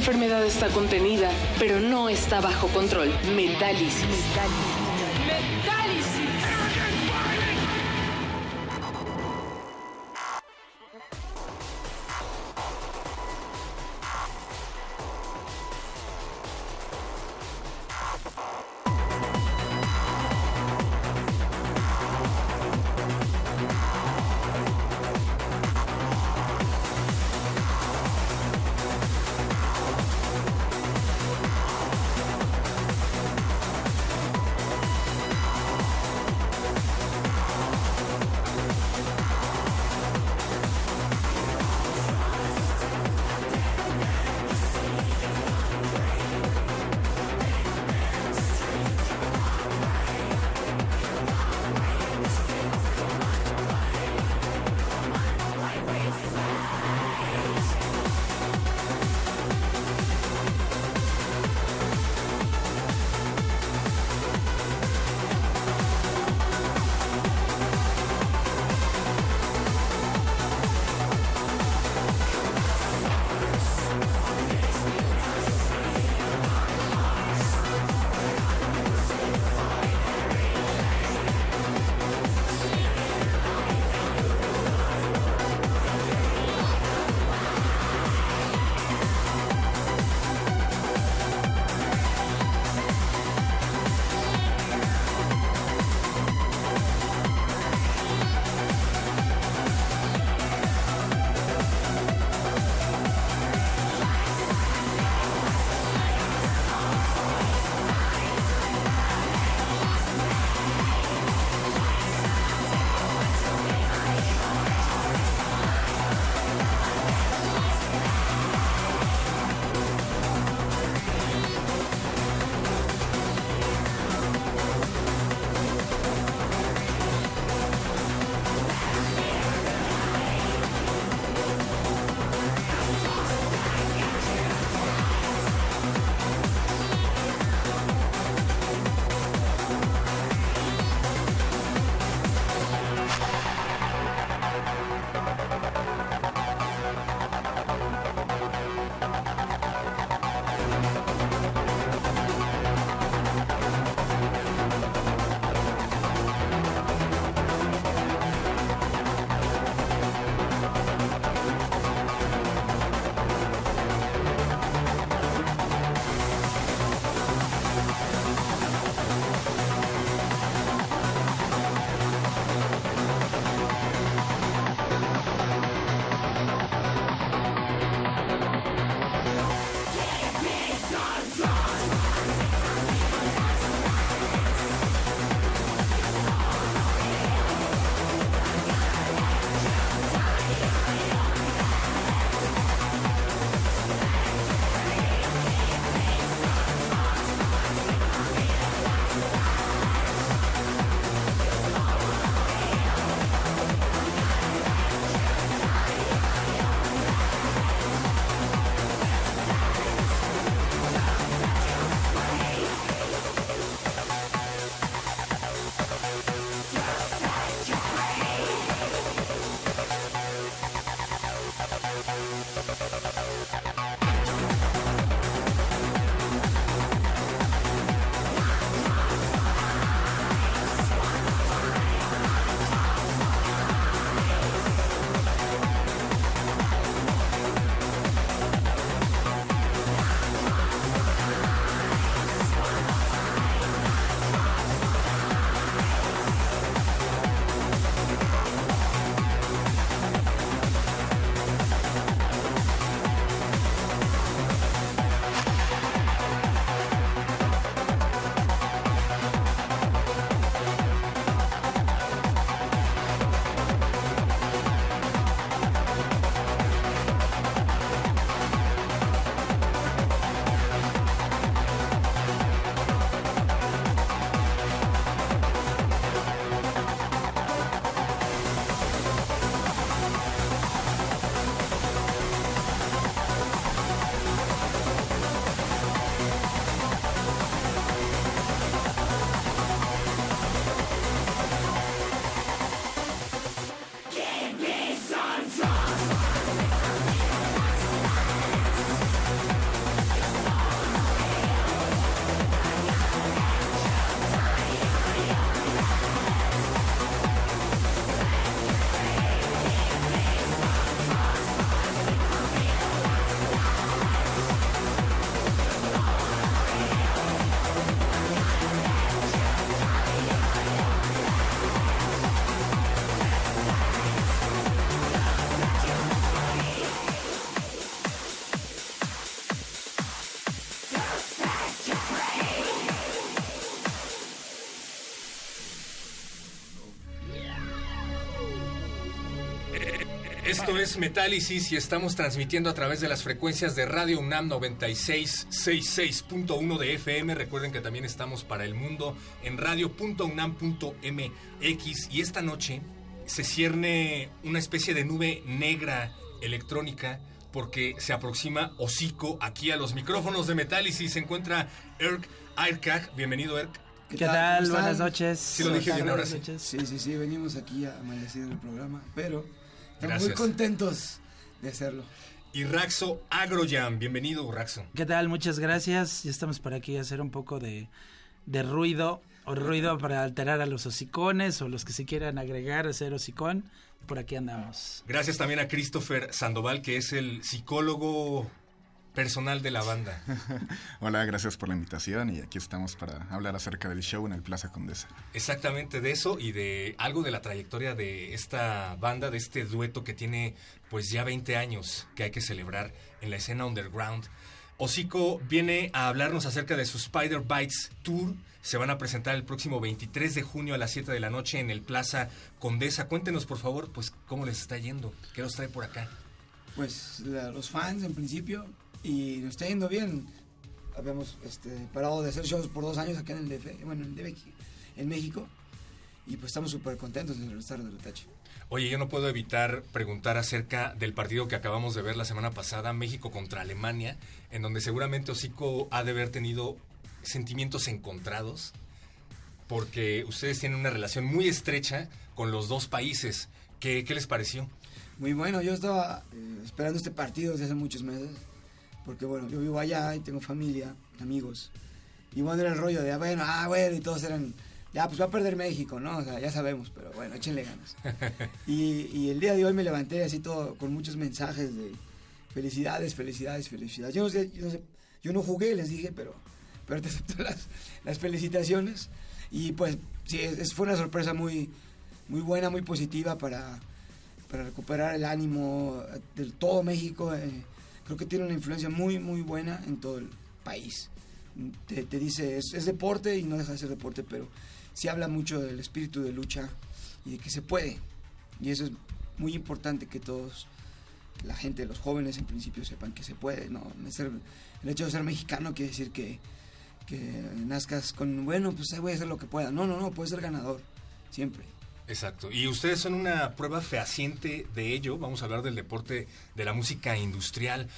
Enfermedad está contenida, pero no está bajo control. Metálisis. Esto es Metálisis y estamos transmitiendo a través de las frecuencias de Radio UNAM 9666.1 de FM. Recuerden que también estamos para el mundo en radio.unam.mx y esta noche se cierne una especie de nube negra electrónica porque se aproxima Hocico aquí a los micrófonos de Metálisis. Se encuentra Erk Airkag. Bienvenido, Erk. ¿Qué, tal? Buenas noches. Sí, lo dije bien ahora sí. Sí, sí, sí, venimos aquí a amanecido el programa, pero estamos muy contentos de hacerlo. Y Raxo Agroyam, bienvenido Raxo. ¿Qué tal? Muchas gracias. Ya estamos por aquí a hacer un poco de, de ruido, o ruido para alterar a los hocicones, o los que se quieran agregar a ser hocicón. Por aquí andamos. Gracias también a Christopher Sandoval, que es el psicólogo personal de la banda. Hola, gracias por la invitación y aquí estamos para hablar acerca del show en el Plaza Condesa. Exactamente de eso y de algo de la trayectoria de esta banda, de este dueto que tiene pues ya 20 años que hay que celebrar en la escena underground. Hocico viene a hablarnos acerca de su Spider Bites Tour. Se van a presentar el próximo 23 de junio a las 7 de la noche en el Plaza Condesa. Cuéntenos, por favor, pues cómo les está yendo. ¿Qué nos trae por acá? Pues la, los fans, en principio, y nos está yendo bien. Habíamos este, parado de hacer shows por dos años acá en el DF, bueno, en, DF, en México, y pues estamos súper contentos de regresar de retache. Oye, yo no puedo evitar preguntar acerca del partido que acabamos de ver la semana pasada, México contra Alemania, en donde seguramente Hocico ha de haber tenido sentimientos encontrados, porque ustedes tienen una relación muy estrecha con los dos países. ¿Qué, qué les pareció? Muy bueno, yo estaba eh, esperando este partido desde hace muchos meses porque bueno, yo vivo allá y tengo familia, amigos. Y bueno, era el rollo de, ah, bueno, ah, bueno, y todos eran, ya, pues va a perder México, ¿no? O sea, ya sabemos, pero bueno, échenle ganas. y, y, el día de hoy me levanté así todo, con muchos mensajes de felicidades, felicidades, felicidades. Yo no sé, yo no, sé, yo no jugué, les dije, pero, pero te acepto las, las felicitaciones. Y pues, sí, es, fue una sorpresa muy, muy buena, muy positiva para, para recuperar el ánimo de todo México. Eh, creo que tiene una influencia muy, muy buena en todo el país. Te, dice, es, deporte y no deja de ser deporte, pero sí habla mucho del espíritu de lucha y de que se puede. Y eso es muy importante que todos, la gente, los jóvenes en principio, sepan que se puede. ¿no? el hecho de ser mexicano quiere decir que, que nazcas con, bueno, pues voy a hacer lo que pueda. No, no, no, puedes ser ganador, siempre. Exacto. Y ustedes son una prueba fehaciente de ello. Vamos a hablar del deporte de la música industrial.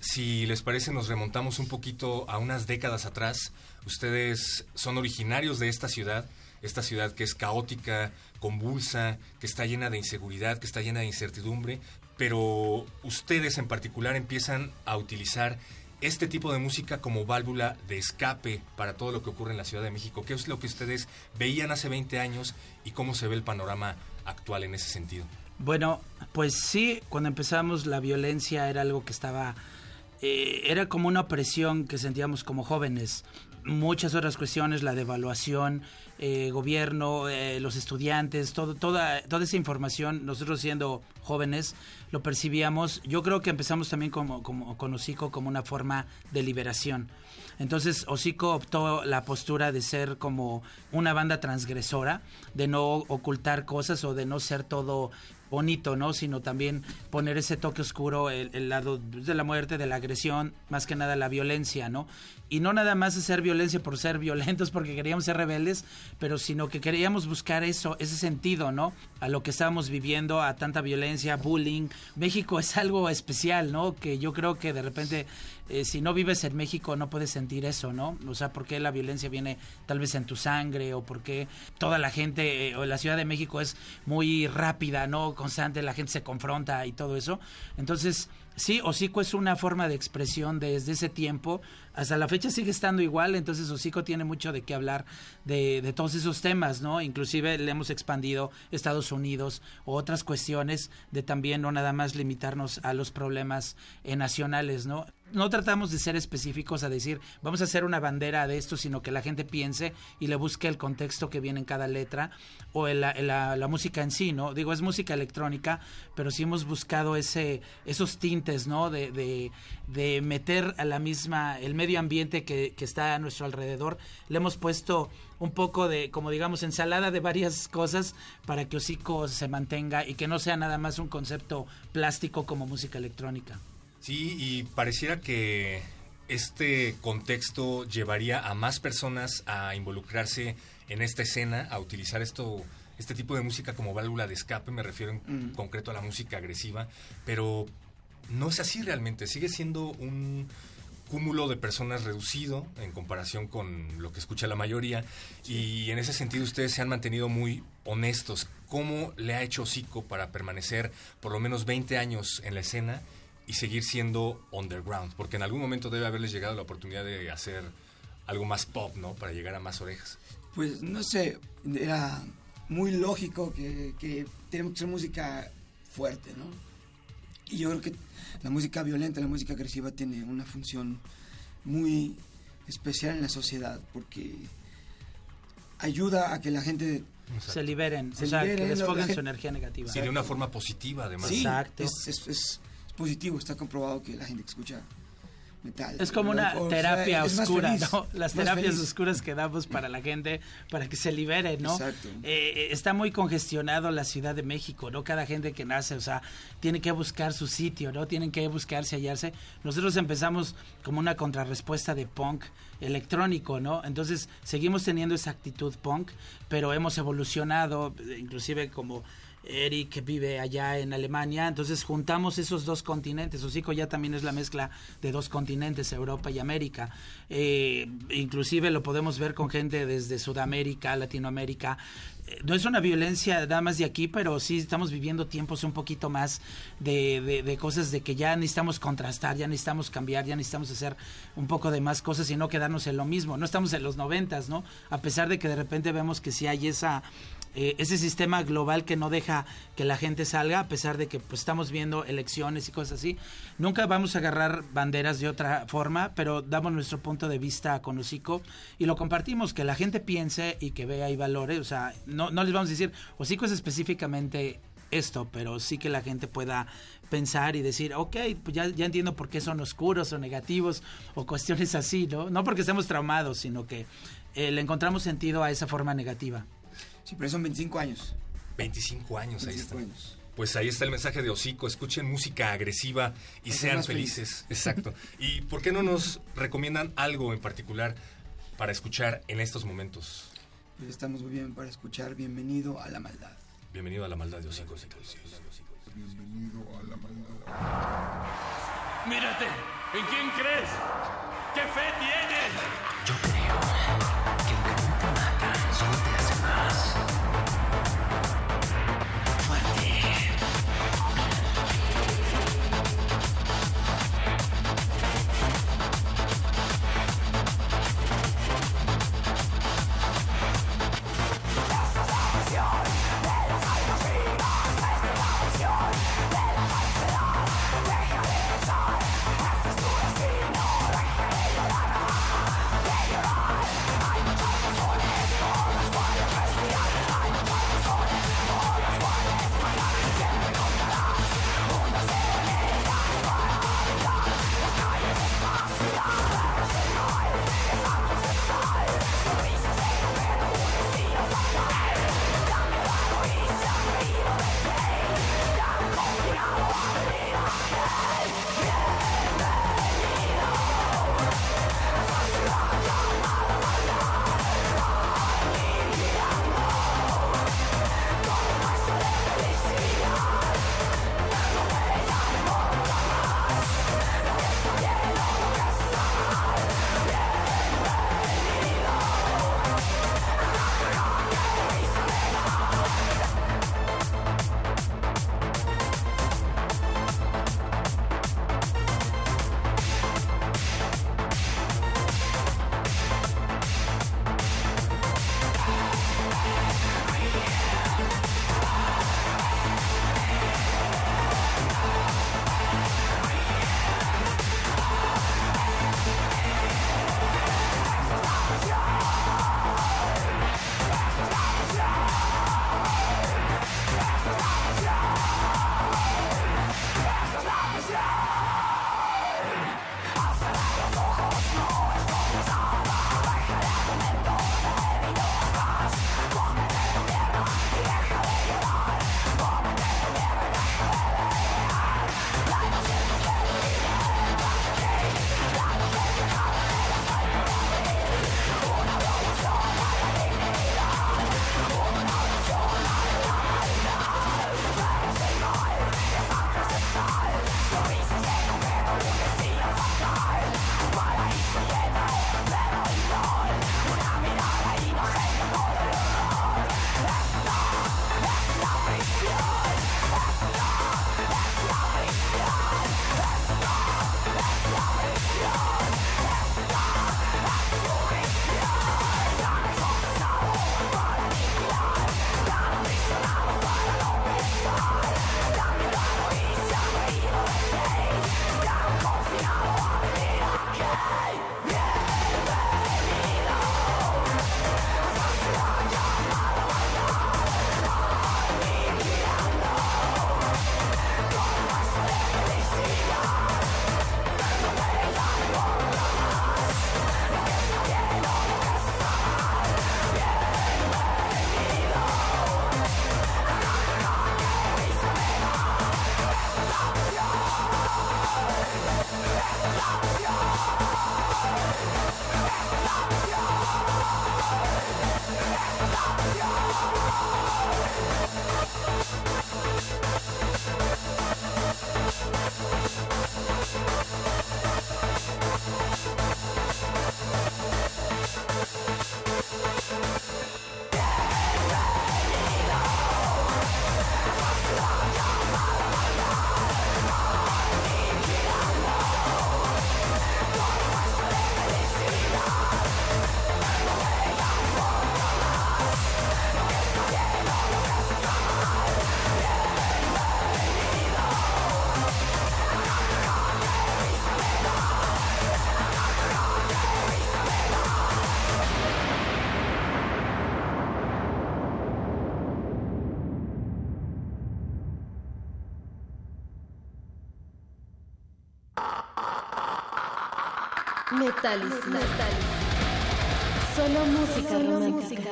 Si les parece, nos remontamos un poquito a unas décadas atrás. Ustedes son originarios de esta ciudad, esta ciudad que es caótica, convulsa, que está llena de inseguridad, que está llena de incertidumbre, pero ustedes en particular empiezan a utilizar este tipo de música como válvula de escape para todo lo que ocurre en la Ciudad de México. ¿Qué es lo que ustedes veían hace 20 años y cómo se ve el panorama actual en ese sentido? Bueno, pues sí, cuando empezamos la violencia era algo que estaba, eh, era como una opresión que sentíamos como jóvenes. Muchas otras cuestiones, la devaluación, eh, gobierno, eh, los estudiantes, todo, toda, toda esa información, nosotros siendo jóvenes, lo percibíamos. Yo creo que empezamos también como, como, con Hocico como una forma de liberación. Entonces Hocico optó la postura de ser como una banda transgresora, de no ocultar cosas o de no ser todo bonito, ¿no? Sino también poner ese toque oscuro, el, lado de la muerte, de la agresión, más que nada la violencia, ¿no? Y no nada más hacer violencia por ser violentos, porque queríamos ser rebeldes, pero sino que queríamos buscar eso, ese sentido, ¿no? A lo que estábamos viviendo, a tanta violencia, bullying. México es algo especial, ¿no? Que yo creo que de repente, eh, si no vives en México, no puedes sentir eso, ¿no? O sea, ¿por qué la violencia viene tal vez en tu sangre? O por qué toda la gente, eh, o la Ciudad de México es muy rápida, ¿no? Constante, la gente se confronta y todo eso. Entonces, sí, hocico es una forma de expresión desde ese tiempo. Hasta la fecha sigue estando igual, entonces hocico tiene mucho de qué hablar de, todos esos temas, ¿no? Inclusive le hemos expandido Estados Unidos o otras cuestiones de también no nada más limitarnos a los problemas eh, nacionales, ¿no? no tratamos de ser específicos a decir vamos a hacer una bandera de esto, sino que la gente piense y le busque el contexto que viene en cada letra o la, música en sí, ¿no? Digo, es música electrónica, pero sí hemos buscado ese, esos tintes, ¿no? De, de, de meter a la misma, el medio ambiente que, que está a nuestro alrededor. Le hemos puesto un poco de, como digamos, ensalada de varias cosas para que Hocico se mantenga y que no sea nada más un concepto plástico como música electrónica. Sí, y pareciera que este contexto llevaría a más personas a involucrarse en esta escena, a utilizar esto, este tipo de música como válvula de escape, me refiero en mm. concreto a la música agresiva, pero no es así realmente, sigue siendo un cúmulo de personas reducido en comparación con lo que escucha la mayoría y en ese sentido ustedes se han mantenido muy honestos. ¿Cómo le ha hecho Zico para permanecer por lo menos 20 años en la escena y seguir siendo underground, porque en algún momento debe haberles llegado la oportunidad de hacer algo más pop, ¿no? Para llegar a más orejas. Pues no sé, era muy lógico que, que tenemos que hacer música fuerte, ¿no? Y yo creo que la música violenta, la música agresiva tiene una función muy especial en la sociedad, porque ayuda a que la gente Exacto. se liberen, se o sea, liberen, que desfoguen su energía negativa. Sí, de una forma positiva, además. Sí, Exacto. Es, es, es, positivo, está comprobado que la gente que escucha metal. Es como una o terapia sea, oscura, ¿no? Las terapias oscuras que damos para la gente, para que se libere, ¿no? Exacto. Eh, está muy congestionado la Ciudad de México, ¿no? Cada gente que nace, o sea, tiene que buscar su sitio, ¿no? Tienen que buscarse, hallarse. Nosotros empezamos como una contrarrespuesta de punk electrónico, ¿no? Entonces, seguimos teniendo esa actitud punk, pero hemos evolucionado, inclusive como Eric vive allá en Alemania, entonces juntamos esos dos continentes, Hocico ya también es la mezcla de dos continentes, Europa y América, eh, inclusive lo podemos ver con gente desde Sudamérica, Latinoamérica, eh, no es una violencia nada más de aquí, pero sí estamos viviendo tiempos un poquito más de, de, cosas de que ya necesitamos contrastar, ya necesitamos cambiar, ya necesitamos hacer un poco de más cosas y no quedarnos en lo mismo. No estamos en los noventas, ¿no? A pesar de que de repente vemos que sí hay esa eh, ese sistema global que no deja que la gente salga, a pesar de que pues, estamos viendo elecciones y cosas así. Nunca vamos a agarrar banderas de otra forma, pero damos nuestro punto de vista con Hocico y lo compartimos, que la gente piense y que vea y valore. O sea, no, no les vamos a decir, Hocico es específicamente esto, pero sí que la gente pueda pensar y decir, ok, pues ya, ya entiendo por qué son oscuros o negativos o cuestiones así, ¿no? No porque estemos traumados, sino que eh, le encontramos sentido a esa forma negativa. Sí, pero son 25 años. 25 años, 25 ahí está. Años. Pues ahí está el mensaje de Hocico, escuchen música agresiva y sean felices. Exacto. ¿Y por qué no nos recomiendan algo en particular para escuchar en estos momentos? Pues estamos muy bien para escuchar Bienvenido a la Maldad. Bienvenido a la maldad de Hocico. Bienvenido a la maldad. Mírate, ¿en quién crees? ¿Qué fe tienes? Yo creo Metálisis. Solo música romántica.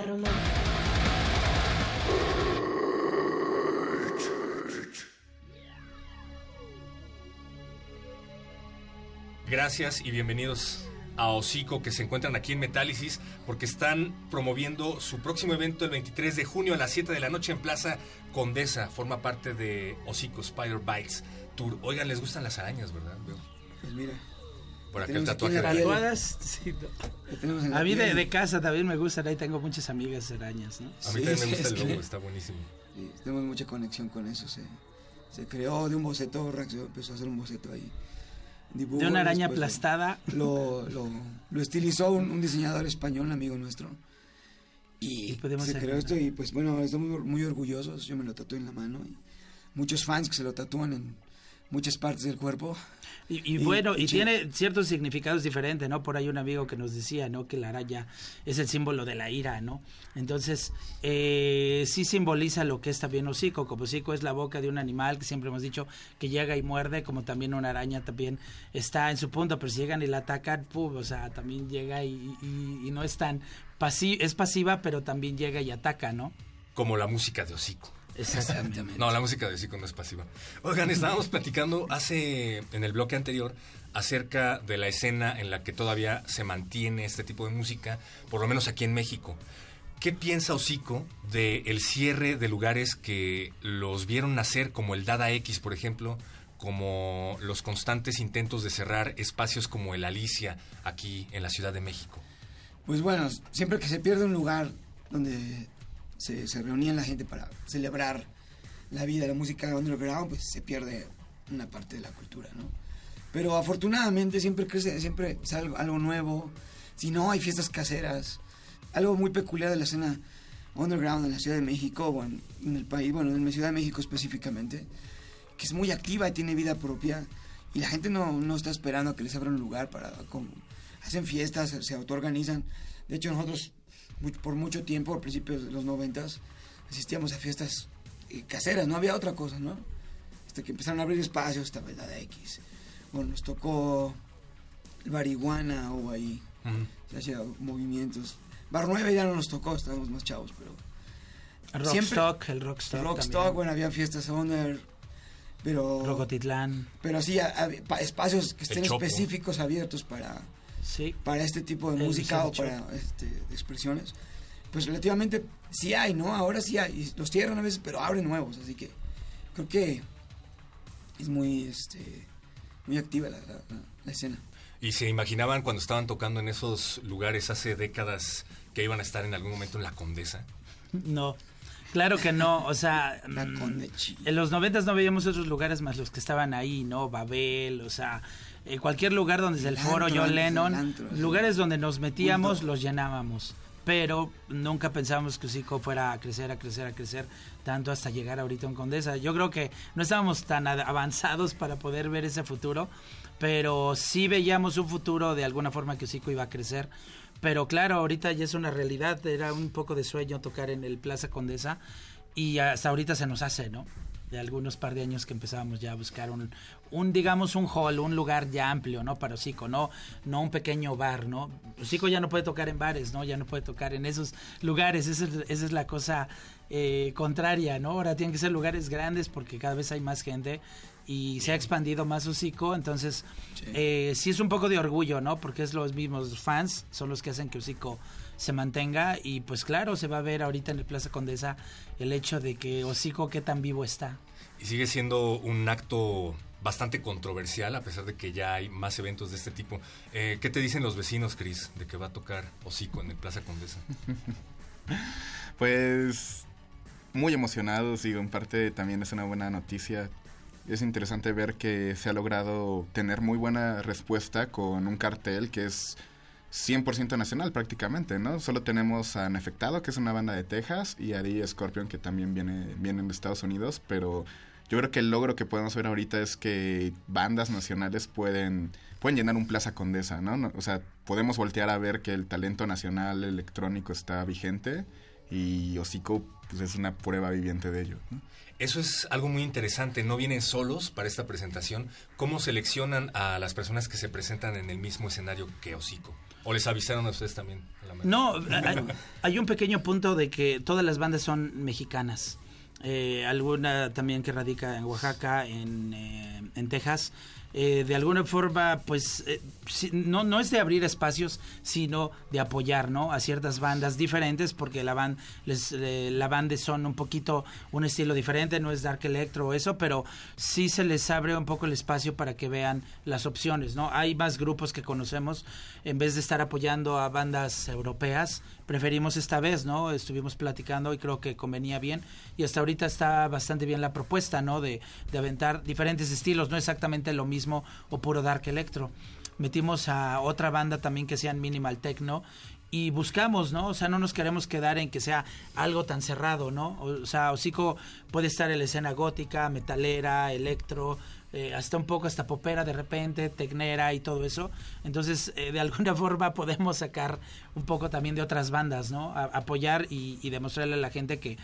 Gracias y bienvenidos a Hocico que se encuentran aquí en Metálisis porque están promoviendo su próximo evento el 23 de junio a las 7 de la noche en Plaza Condesa. Forma parte de Hocico Spider Bites Tour. Oigan, les gustan las arañas, ¿verdad? El tatuaje. la piel. Tatuadas, sí, no. A mí de, de casa también me gustan, ahí tengo muchas amigas arañas, ¿no? A mí Sí, también sí, me gusta el que- logo, está buenísimo. Sí, tenemos mucha conexión con eso. Se, se creó de un boceto, empezó a hacer un boceto ahí. Dibujo, De una araña después aplastada. Lo, lo, lo estilizó un, un diseñador español, un amigo nuestro. Y, Y podemos se creó esto y pues bueno, estamos muy, muy orgullosos. Yo me lo tatué en la mano. Y muchos fans que se lo tatúan en muchas partes del cuerpo. Y, y bueno, y y tiene ciertos significados diferentes, ¿no? Por ahí un amigo que nos decía, ¿no? Que la araña es el símbolo de la ira, ¿no? Entonces, eh, sí simboliza lo que es también hocico, como hocico es la boca de un animal, que siempre hemos dicho que llega y muerde, como también una araña también está en su punto, pero si llegan y la atacan, pum, o sea, también llega y, y- y no es tan pasi es pasiva, pero también llega y ataca, ¿no? Como la música de Hocico. Exactamente. No, la música de Hocico no es pasiva. Oigan, estábamos platicando hace, en el bloque anterior, acerca de la escena en la que todavía se mantiene este tipo de música, por lo menos aquí en México. ¿Qué piensa Hocico del cierre de lugares que los vieron nacer, como el Dada X, por ejemplo, como los constantes intentos de cerrar espacios como el Alicia aquí en la Ciudad de México? Pues bueno, siempre que se pierde un lugar donde se, se reunían la gente para celebrar la vida, la música underground, pues se pierde una parte de la cultura, ¿no? Pero afortunadamente siempre crece, siempre sale algo, nuevo. Si no, hay fiestas caseras. Algo muy peculiar de la escena underground en la Ciudad de México o en, el país, bueno, en la Ciudad de México específicamente, que es muy activa y tiene vida propia. Y la gente no, no está esperando a que les abran un lugar para... como- hacen fiestas, se, autoorganizan. De hecho, nosotros por mucho tiempo, a principios de los noventas, asistíamos a fiestas eh, caseras, no había otra cosa, ¿no? Hasta que empezaron a abrir espacios, esta verdad X. Bueno, nos tocó el Bariguana o ahí, se hacía movimientos. Bar 9 ya no nos tocó, estábamos más chavos, pero... Rockstock, el Rockstock. Rockstock, bueno, había fiestas under, pero... Rocotitlán. Pero sí, espacios que estén específicos abiertos para, sí. para este tipo de El música o para este, expresiones. Pues relativamente sí hay, ¿no? Ahora sí hay. Y los cierran a veces, pero abren nuevos. Así que creo que es muy, este, muy activa la, la- la- la escena. ¿Y se imaginaban cuando estaban tocando en esos lugares hace décadas que iban a estar en algún momento en la Condesa? No, claro que no. O sea, mm, en los noventas no veíamos otros lugares más los que estaban ahí, ¿no? Babel, o sea, eh, cualquier lugar donde es el, El foro antro, John Lennon, antro, sí. lugares donde nos metíamos, los llenábamos. Pero nunca pensábamos que Usico fuera a crecer, a crecer, a crecer, tanto hasta llegar ahorita en Condesa. Yo creo que no estábamos tan ad- avanzados para poder ver ese futuro, pero sí veíamos un futuro de alguna forma que Usico iba a crecer. Pero claro, ahorita ya es una realidad, era un poco de sueño tocar en el Plaza Condesa y hasta ahorita se nos hace, ¿no? De algunos par de años que empezábamos ya a buscar un, un digamos, un hall, un lugar ya amplio, ¿no? Para Hocico, no, no un pequeño bar, ¿no? Hocico ya no puede tocar en bares, ¿no? Ya no puede tocar en esos lugares, esa es, esa es la cosa eh, contraria, ¿no? Ahora tienen que ser lugares grandes porque cada vez hay más gente y se ha expandido más Hocico, entonces eh, sí es un poco de orgullo, ¿no? Porque es los mismos fans, son los que hacen que Hocico se mantenga y pues claro, se va a ver ahorita en el Plaza Condesa el hecho de que Hocico qué tan vivo está. Y sigue siendo un acto bastante controversial, a pesar de que ya hay más eventos de este tipo. Eh, ¿Qué te dicen los vecinos, Chris, de que va a tocar Hocico en el Plaza Condesa? Pues muy emocionados, digo, en parte también es una buena noticia. Es interesante ver que se ha logrado tener muy buena respuesta con un cartel que es 100% nacional prácticamente, ¿no? Solo tenemos a Nefectado, que es una banda de Texas, y a D. Scorpion, que también viene, vienen de Estados Unidos, pero yo creo que el logro que podemos ver ahorita es que bandas nacionales pueden, pueden llenar un Plaza Condesa, ¿no? O sea, podemos voltear a ver que el talento nacional electrónico está vigente y Hocico pues, es una prueba viviente de ello. Eso es algo muy interesante. No vienen solos para esta presentación. ¿Cómo seleccionan a las personas que se presentan en el mismo escenario que Hocico? ¿O les avisaron a ustedes también? a la No, hay, hay un pequeño punto de que todas las bandas son mexicanas. Eh, alguna también que radica en Oaxaca, en, eh, en Texas. Eh, de alguna forma, pues, eh, no, no es de abrir espacios, sino de apoyar, ¿no? A ciertas bandas diferentes, porque la band, les, eh, la banda son un poquito un estilo diferente, no es dark electro o eso, pero sí se les abre un poco el espacio para que vean las opciones, ¿no? Hay más grupos que conocemos, en vez de estar apoyando a bandas europeas, preferimos esta vez, ¿no? Estuvimos platicando y creo que convenía bien y hasta ahorita está bastante bien la propuesta, ¿no? De, de aventar diferentes estilos, no exactamente lo mismo o puro dark electro. Metimos a otra banda también que sean minimal techno y buscamos, ¿no? O sea, no nos queremos quedar en que sea algo tan cerrado, ¿no? O sea, Hocico puede estar en la escena gótica, metalera, electro, eh, hasta un poco hasta popera de repente, tecnera y todo eso. Entonces, eh, de alguna forma podemos sacar un poco también de otras bandas, ¿no? Apoyar y demostrarle a la gente que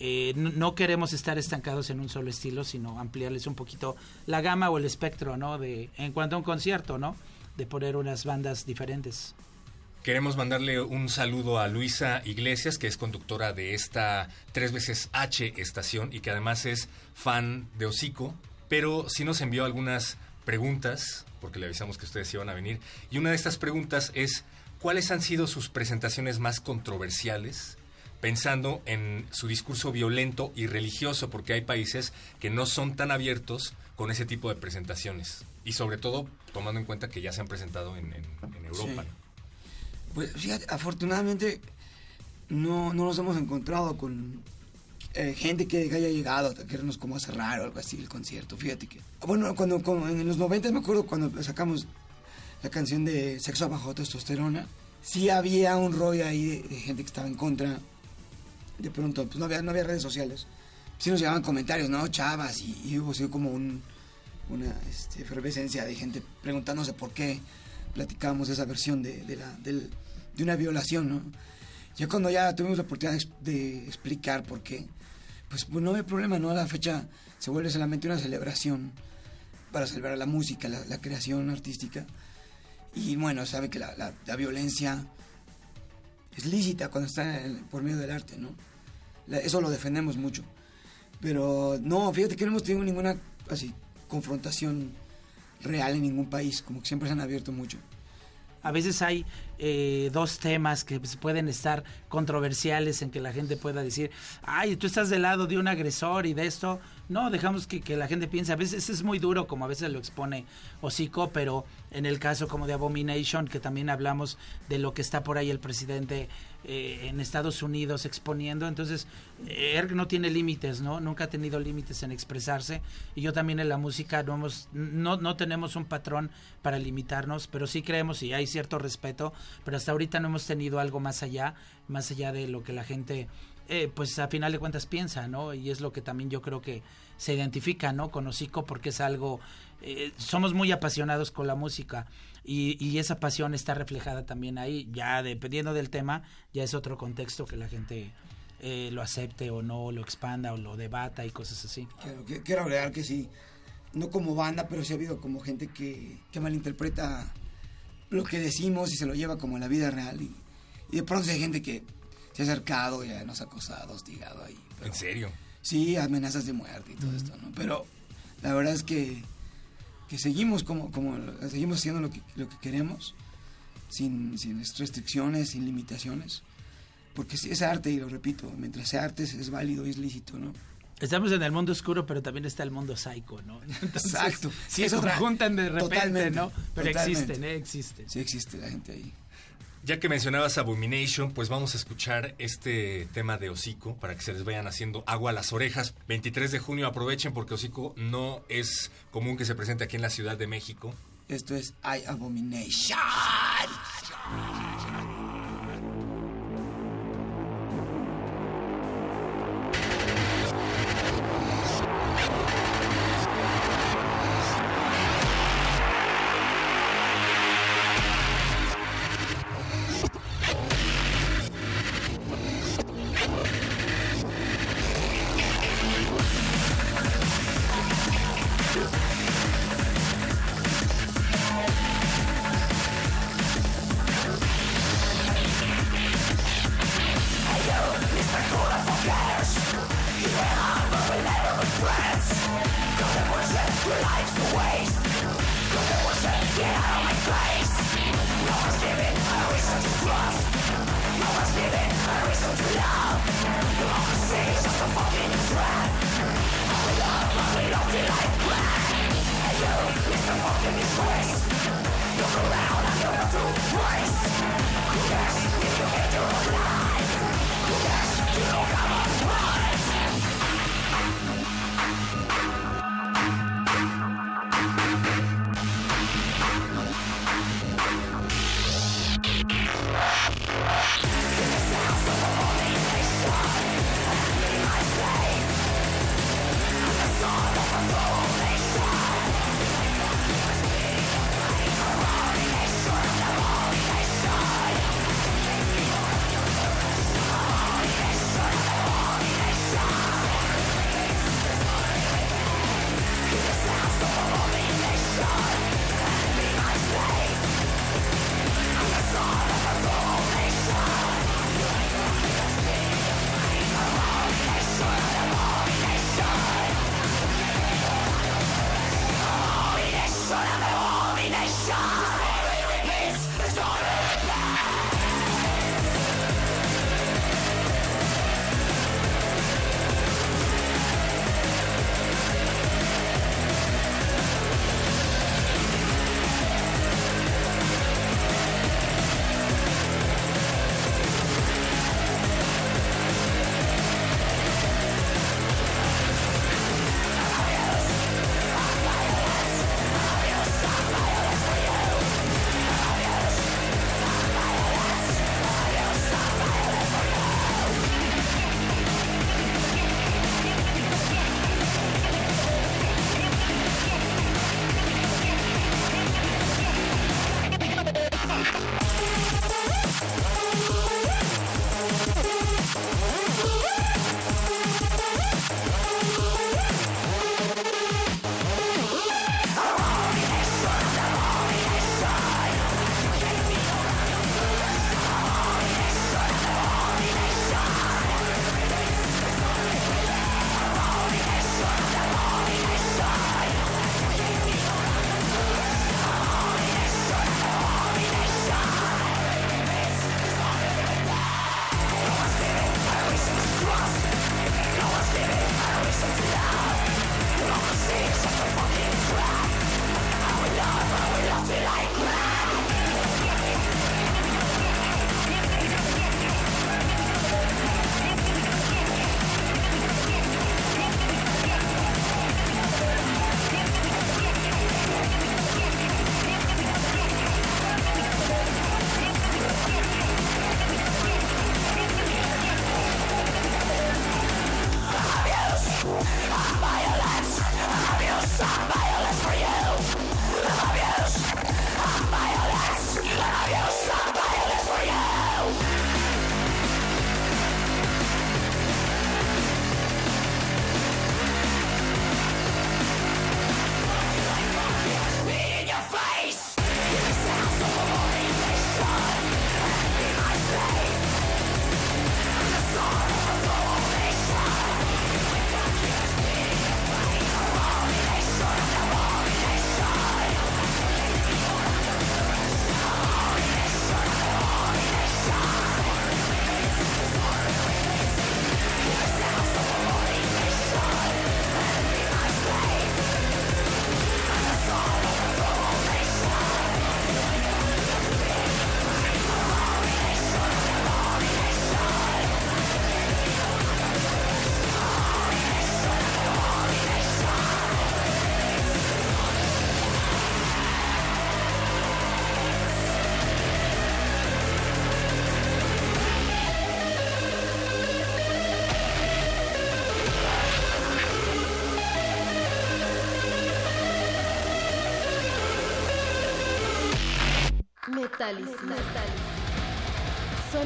eh, no, queremos estar estancados en un solo estilo, sino ampliarles un poquito la gama o el espectro, ¿no? De, en cuanto a un concierto, ¿no? De poner unas bandas diferentes. Queremos mandarle un saludo a Luisa Iglesias, que es conductora de esta tres veces H estación y que además es fan de Hocico, pero sí nos envió algunas preguntas, porque le avisamos que ustedes iban a venir, y una de estas preguntas es, ¿cuáles han sido sus presentaciones más controversiales? Pensando en su discurso violento y religioso, porque hay países que no son tan abiertos con ese tipo de presentaciones. Y sobre todo tomando en cuenta que ya se han presentado en, en- en Europa. Sí. Pues fíjate, afortunadamente no, no nos hemos encontrado con eh, gente que haya llegado a querernos como a cerrar o algo así el concierto. Fíjate que. Bueno, cuando, en los 90 me acuerdo cuando sacamos la canción de Sexo bajo testosterona, sí había un rollo ahí de, de gente que estaba en contra. De pronto, pues no había, no había redes sociales. Sí nos llegaban comentarios, ¿no? Chavas, y, hubo así como un, una este, efervescencia de gente preguntándose por qué platicábamos esa versión de, de, la, del- de una violación, ¿no? Ya cuando ya tuvimos la oportunidad de, ex- de explicar por qué, pues, pues no hay problema, ¿no? La fecha se vuelve solamente una celebración para celebrar la música, la, creación artística. Y bueno, sabe que la, la- violencia es lícita cuando está por medio del arte, ¿no? Eso lo defendemos mucho. Pero no, fíjate que no hemos tenido ninguna así confrontación real en ningún país, como que siempre se han abierto mucho. A veces hay eh, dos temas que pues, pueden estar controversiales en que la gente pueda decir, ay, tú estás del lado de un agresor y de esto. No, dejamos que, que la gente piense. A veces es muy duro, como a veces lo expone Hocico, pero en el caso como de Abomination, que también hablamos de lo que está por ahí el presidente eh, en Estados Unidos exponiendo. Entonces, eh, ERG no tiene límites, ¿no? Nunca ha tenido límites en expresarse. Y yo también en la música no, hemos, no, no tenemos un patrón para limitarnos, pero sí creemos y hay cierto respeto, pero hasta ahorita no hemos tenido algo más allá, más allá de lo que la gente, eh, pues a final de cuentas piensa, ¿no? Y es lo que también yo creo que se identifica, ¿no? Con Hocico porque es algo, eh, somos muy apasionados con la música y, esa pasión está reflejada también ahí, ya dependiendo del tema, ya es otro contexto que la gente eh, lo acepte o no, lo expanda o lo debata y cosas así. Quiero, quiero que sí, no como banda, pero sí ha habido como gente que, que malinterpreta lo que decimos y se lo lleva como la vida real. Y, y de pronto hay gente que se ha acercado y nos ha acosado, hostigado ahí. ¿En serio? Sí, amenazas de muerte y todo esto, ¿no? Pero la verdad es que, que seguimos como, como seguimos haciendo lo que, lo que queremos, sin, sin restricciones, sin limitaciones. Porque sí, es arte, y lo repito, mientras sea arte es, es válido y es lícito, ¿no? Estamos en el mundo oscuro, pero también está el mundo psycho, ¿no? Entonces, Exacto. Sí, se otra- juntan de repente, totalmente, ¿no? Pero totalmente. existen, ¿eh? Existen. Sí existe la gente ahí. Ya que mencionabas Abomination, pues vamos a escuchar este tema de Hocico para que se les vayan haciendo agua a las orejas. 23 de junio aprovechen porque Hocico no es común que se presente aquí en la Ciudad de México. Esto es I Abomination.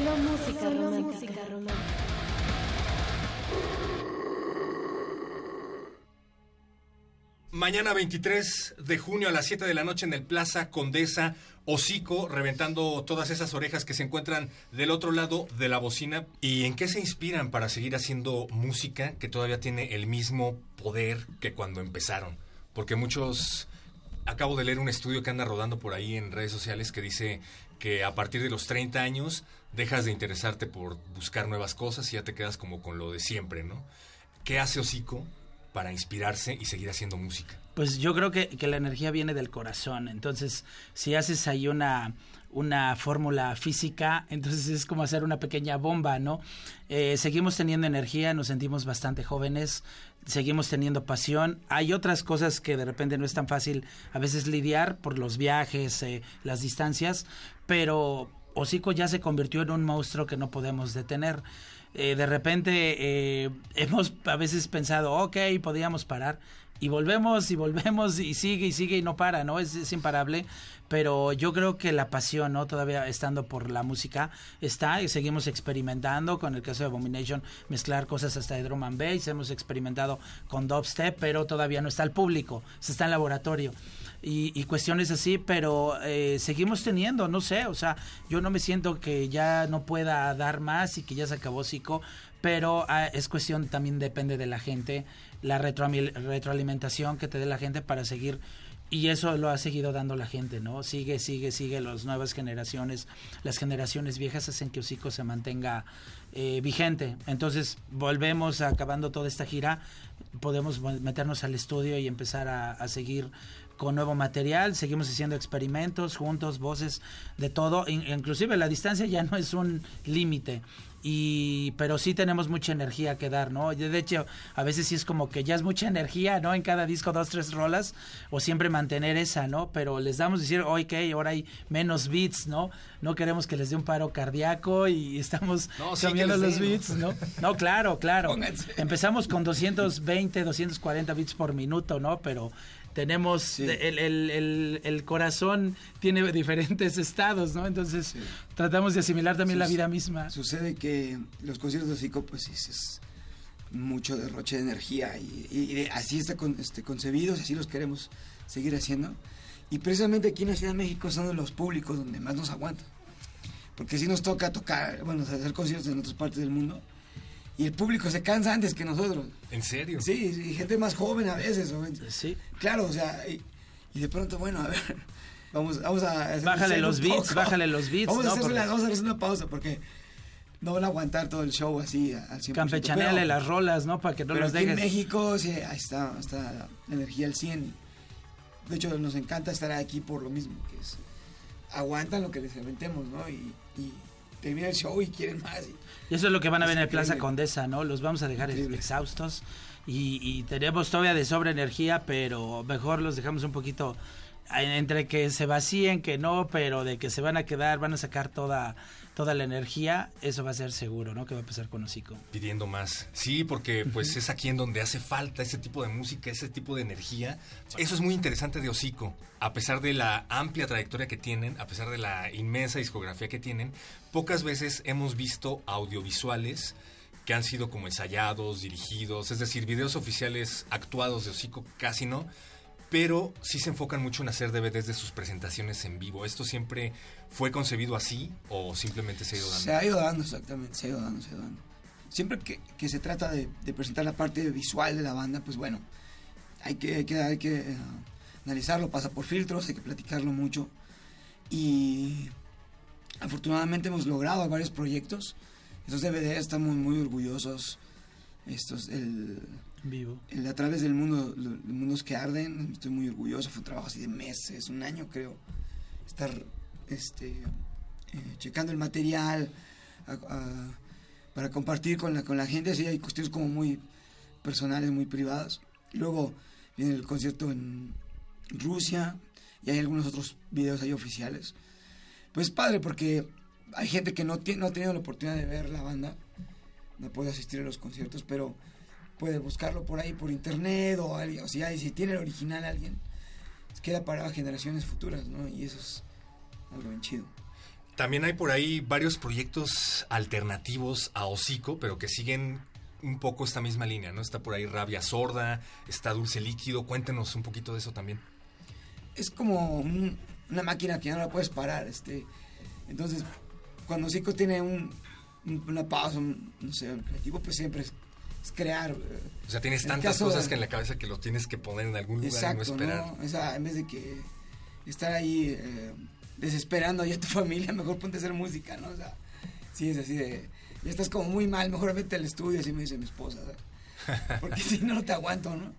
Solo música Solo romántica. música Mañana 23 de junio a las 7 de la noche en el Plaza Condesa, hocico, reventando todas esas orejas que se encuentran del otro lado de la bocina. ¿Y en qué se inspiran para seguir haciendo música que todavía tiene el mismo poder que cuando empezaron? Porque muchos acabo de leer un estudio que anda rodando por ahí en redes sociales que dice que a partir de los 30 años dejas de interesarte por buscar nuevas cosas y ya te quedas como con lo de siempre, ¿no? ¿Qué hace Hocico para inspirarse y seguir haciendo música? Pues yo creo que, que la energía viene del corazón. Entonces, si haces ahí una, una fórmula física, entonces es como hacer una pequeña bomba, ¿no? Eh, seguimos teniendo energía, nos sentimos bastante jóvenes, seguimos teniendo pasión. Hay otras cosas que de repente no es tan fácil a veces lidiar por los viajes, eh, las distancias, pero Hocico ya se convirtió en un monstruo que no podemos detener. Eh, de repente eh, hemos a veces pensado, ok, podíamos parar, y volvemos y volvemos y sigue y sigue y no para, ¿no? Es, imparable, pero yo creo que la pasión, ¿no? Todavía estando por la música está y seguimos experimentando con el caso de Abomination, mezclar cosas hasta de drum and bass, hemos experimentado con dubstep, pero todavía no está al público, se está en laboratorio. Y, y, cuestiones así, pero eh, seguimos teniendo, no sé, o sea, yo no me siento que ya no pueda dar más y que ya se acabó Zico, pero ah, es cuestión también depende de la gente, la retro, retroalimentación que te dé la gente para seguir y eso lo ha seguido dando la gente, ¿no? Sigue, sigue, sigue las nuevas generaciones, las generaciones viejas hacen que Hocico se mantenga eh, vigente. Entonces, volvemos acabando toda esta gira, podemos meternos al estudio y empezar a seguir con nuevo material, seguimos haciendo experimentos juntos, voces, de todo, inclusive la distancia ya no es un límite. Y, pero sí tenemos mucha energía que dar, ¿no? De hecho, a veces sí es como que ya es mucha energía, ¿no? En cada disco dos, tres rolas, o siempre mantener esa, ¿no? Pero les damos decir, ok, ahora hay menos beats, ¿no? No queremos que les dé un paro cardíaco y estamos no, cambiando los beats, ¿no? No, claro, claro. Empezamos con 220, 240 beats por minuto, ¿no? Pero tenemos sí. el, el, el, el, corazón tiene diferentes estados, ¿no? Entonces sí. tratamos de asimilar también Sus, la vida misma. Sucede que los conciertos de Zico, pues es, es mucho derroche de energía y, y, y así está con, este, concebidos, así los queremos seguir haciendo. Y precisamente aquí en la Ciudad de México son los públicos donde más nos aguantan. Porque si nos toca tocar, bueno, hacer conciertos en otras partes del mundo, y el público se cansa antes que nosotros. ¿En serio? Sí, sí gente más joven a veces. Sí. Claro, o sea, y, y, de pronto, bueno, a ver, vamos, vamos a... Bájale los beats, bájale los beats. Vamos, ¿no? a hacer Porque... una, vamos a hacer una pausa porque no van a aguantar todo el show así al 100%. Campechaneale las rolas, ¿no? Para que no pero los aquí dejes. en México, sí, ahí está, está la energía al 100. De hecho, nos encanta estar aquí por lo mismo, que es... Aguantan lo que les inventemos, ¿no? Y, y termina el show y quieren más. Y, y eso es lo que van a ver en el. Plaza Condesa, ¿no? Los vamos a dejar Increíble. exhaustos y, y, tenemos todavía de sobra energía, pero mejor los dejamos un poquito entre que se vacíen, que no, pero de que se van a quedar, van a sacar toda toda la energía, eso va a ser seguro, ¿no? Que va a pasar con Hocico. Pidiendo más. Sí, porque pues es aquí en donde hace falta ese tipo de música, ese tipo de energía. Eso es muy interesante de Hocico. A pesar de la amplia trayectoria que tienen, a pesar de la inmensa discografía que tienen, pocas veces hemos visto audiovisuales que han sido como ensayados, dirigidos, es decir, videos oficiales actuados de Hocico casi no, pero sí se enfocan mucho en hacer DVDs de sus presentaciones en vivo. ¿Esto siempre fue concebido así o simplemente se ha ido dando? Se ha ido dando, exactamente, se ha ido dando, se ha ido dando. Siempre que, que se trata de, presentar la parte visual de la banda, pues bueno, hay que, hay que, uh, analizarlo, pasa por filtros, hay que platicarlo mucho. Y afortunadamente hemos logrado varios proyectos. Estos DVDs estamos muy orgullosos. Estos, el, vivo. El a través del mundo, los mundos que arden, estoy muy orgulloso. Fue un trabajo así de meses, un año creo. Estar este, eh, checando el material a, a, para compartir con la, con la gente. Así hay cuestiones como muy personales, muy privadas. Luego viene el concierto en Rusia y hay algunos otros videos ahí oficiales. Pues padre, porque hay gente que no, no ha tenido la oportunidad de ver la banda, no puede asistir a los conciertos, pero puede buscarlo por ahí por internet o alguien, o sea, si tiene el original alguien, queda para generaciones futuras, ¿no? Y eso es algo bien chido. También hay por ahí varios proyectos alternativos a Hocico, pero que siguen un poco esta misma línea, ¿no? Está por ahí Rabia Sorda, está Dulce Líquido, cuéntenos un poquito de eso también. Es como un, una máquina que ya no la puedes parar, este, entonces, cuando Hocico tiene un, una pausa, un, no sé, un creativo, pues siempre es es crear. O sea, tienes tantas cosas de- que en la cabeza que lo tienes que poner en algún lugar Exacto, y no esperar. ¿no? O sea, en vez de que estar ahí eh, desesperando ya a tu familia, mejor ponte a hacer música, ¿no? O sea, sí es así de, ya estás como muy mal, mejor vete al estudio, así me dice mi esposa, ¿sabes? porque si no, no te aguanto, ¿no?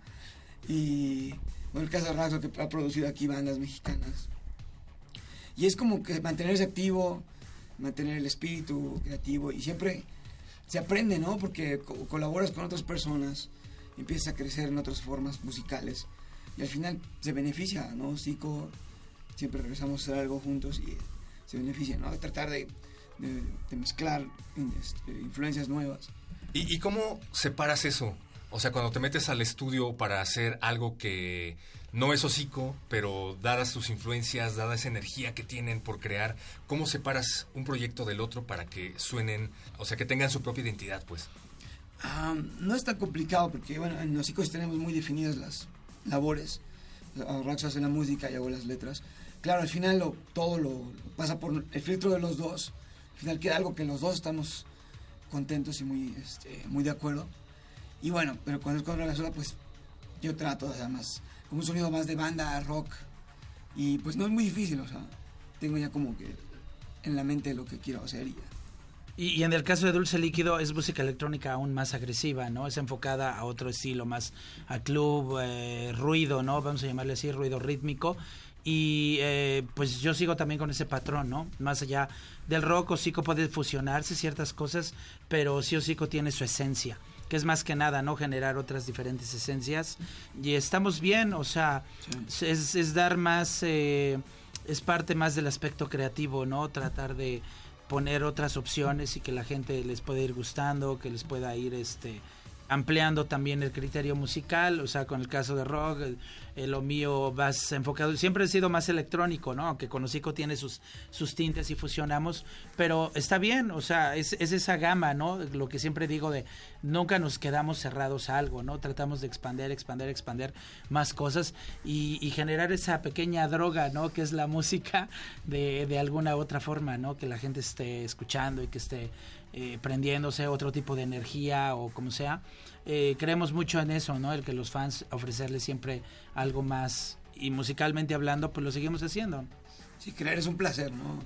Y bueno, el caso de Raxo que ha producido aquí bandas mexicanas. Y es como que mantenerse activo, mantener el espíritu creativo y siempre se aprende, ¿no? Porque co- colaboras con otras personas, empiezas a crecer en otras formas musicales y al final se beneficia, ¿no? Zico, siempre regresamos a hacer algo juntos y se beneficia, ¿no? Tratar de, de- de mezclar este, influencias nuevas. ¿Y, y cómo separas eso? O sea, cuando te metes al estudio para hacer algo que no es hocico, pero dadas sus influencias, dada esa energía que tienen por crear, ¿cómo separas un proyecto del otro para que suenen, o sea, que tengan su propia identidad, pues? Ah, no es tan complicado porque, bueno, en los chicos tenemos muy definidas las labores. Raxo hace la música y hago las letras. Claro, al final todo lo, pasa por el filtro de los dos. Al final queda algo que los dos estamos contentos y muy, este, muy de acuerdo. Y bueno, pero cuando es con sola, pues yo trato, o sea, más, como un sonido más de banda, rock. Y pues no es muy difícil, o sea, tengo ya como que en la mente lo que quiero hacer y ya. Y, en el caso de Dulce Líquido es música electrónica aún más agresiva, ¿no? Es enfocada a otro estilo, más a club, eh, ruido, ¿no? Vamos a llamarle así, ruido rítmico. Y eh, pues yo sigo también con ese patrón, ¿no? Más allá del rock, Ocico puede fusionarse ciertas cosas, pero sí Ocico tiene su esencia, que es más que nada, ¿no? Generar otras diferentes esencias. Y estamos bien, o sea, es, es dar más, eh, es parte más del aspecto creativo, ¿no? Tratar de poner otras opciones y que la gente les pueda ir gustando, que les pueda ir este ampliando también el criterio musical, o sea, con el caso de rock, lo mío más enfocado, siempre he sido más electrónico, ¿no? Aunque con Hocico tiene sus, sus tintes y fusionamos, pero está bien, o sea, es, es esa gama, ¿no? Lo que siempre digo de nunca nos quedamos cerrados a algo, ¿no? Tratamos de expander, expander, expander más cosas y, y generar esa pequeña droga, ¿no? Que es la música de, de alguna otra forma, ¿no? Que la gente esté escuchando y que esté eh, prendiéndose otro tipo de energía o como sea. Eh, creemos mucho en eso, ¿no? El que los fans ofrecerles siempre algo más y musicalmente hablando, pues lo seguimos haciendo. Sí, crear es un placer, ¿no?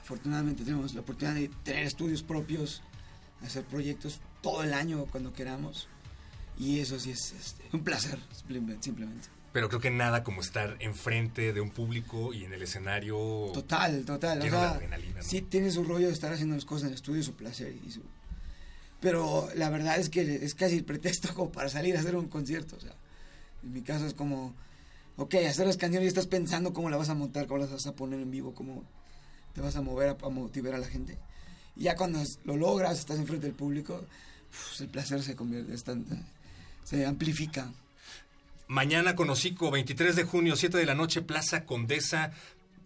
Afortunadamente tenemos la oportunidad de tener estudios propios, hacer proyectos todo el año cuando queramos. Y eso sí es este, un placer, simple- simplemente. Pero creo que nada como estar enfrente de un público y en el escenario. Total, total. O sea, adrenalina, ¿no? sí tiene su rollo de estar haciendo las cosas en el estudio, su placer. Y su... Pero la verdad es que es casi el pretexto como para salir a hacer un concierto. O sea, en mi caso es como, ok, hacer las canciones y estás pensando cómo la vas a montar, cómo las vas a poner en vivo, cómo te vas a mover a, a motivar a la gente. Y ya cuando lo logras, estás enfrente del público, uf, el placer se convierte, es tan- se amplifica. Mañana con Hocico, 23 de junio, 7 de la noche, Plaza Condesa,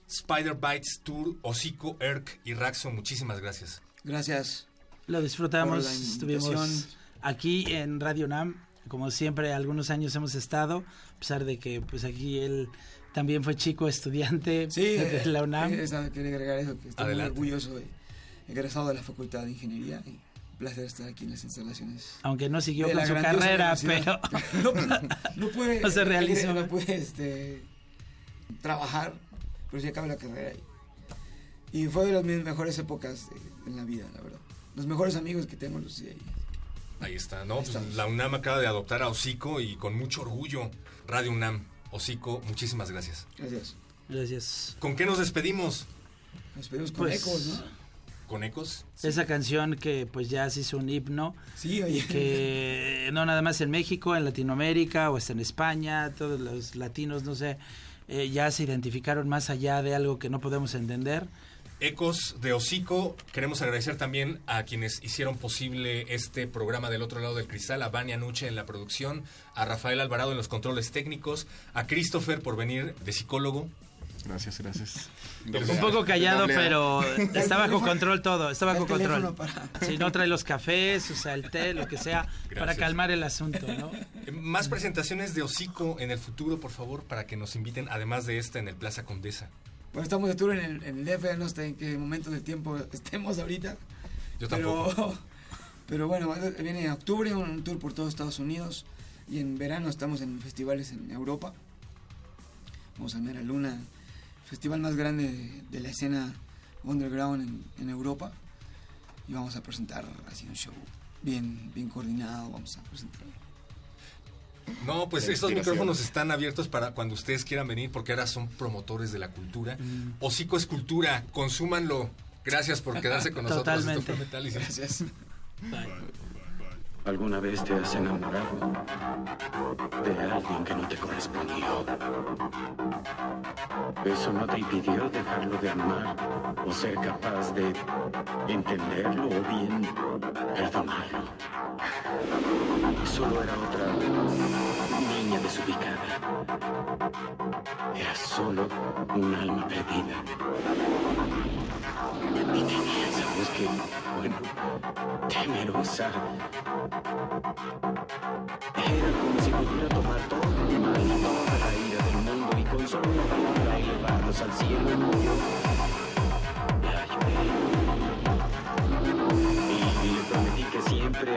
Spider Bites Tour, Hocico, Erk y Raxo. Muchísimas gracias. Gracias. Lo disfrutamos, estuvimos aquí en Radio Nam, como siempre algunos años hemos estado, a pesar de que pues aquí él también fue chico estudiante Sí, de la UNAM. eh, esa- quería agregar eso, que estoy Adelante. muy orgulloso de egresado de la Facultad de Ingeniería y placer estar aquí en las instalaciones. Aunque no siguió con su carrera, pero no, no pude, No se realizó. No pude este, trabajar, pero sí acabé la carrera y, y fue de las mis mejores épocas de- en la vida, la verdad. Los mejores amigos que tengo los. Ahí está, ¿no? Pues la UNAM acaba de adoptar a Hocico y con mucho orgullo. Radio UNAM, Hocico, muchísimas gracias. Gracias. Gracias. ¿Con qué nos despedimos? Nos despedimos con Pues, ecos, ¿no? ¿Con ecos? Esa canción que pues ya se hizo un himno. Sí, oye. Y que no nada más en México, en Latinoamérica o hasta en España, todos los latinos, no sé, eh, ya se identificaron más allá de algo que no podemos entender. Ecos de Hocico. Queremos agradecer también a quienes hicieron posible este programa del otro lado del cristal, a Vania Nuche en la producción, a Rafael Alvarado en los controles técnicos, a Christopher por venir de psicólogo. Gracias, gracias. Un poco callado, Doble A. pero está bajo control todo, está bajo control. para- Si no trae los cafés, o sea, el té, lo que sea, para calmar el asunto, ¿no? Más presentaciones de Hocico en el futuro, por favor, para que nos inviten, además de esta, en el Plaza Condesa. Bueno, estamos de tour en el, en el DF, no sé en qué momento del tiempo estemos ahorita. Yo pero, tampoco. Pero bueno, viene en octubre un tour por todos Estados Unidos y en verano estamos en festivales en Europa. Vamos a Mera Luna, festival más grande de, de la escena underground en, en, Europa. Y vamos a presentar así un show bien, bien coordinado. Vamos a presentar. No, pues estos micrófonos están abiertos para cuando ustedes quieran venir, porque ahora son promotores de la cultura. Mm. Hocico es cultura, consúmanlo. Gracias por quedarse con nosotros. Totalmente. Esto fue Metálisis. Gracias. ¿Alguna vez te has enamorado de alguien que no te correspondió? ¿Eso no te impidió dejarlo de amar o ser capaz de entenderlo o bien perdonarlo? Solo era otra niña desubicada. Era solo un alma perdida. Y tenía esa voz que, bueno, temerosa. Era como si pudiera tomar todo el mal y toda la del mundo y con solo al cielo. Y le prometí que siempre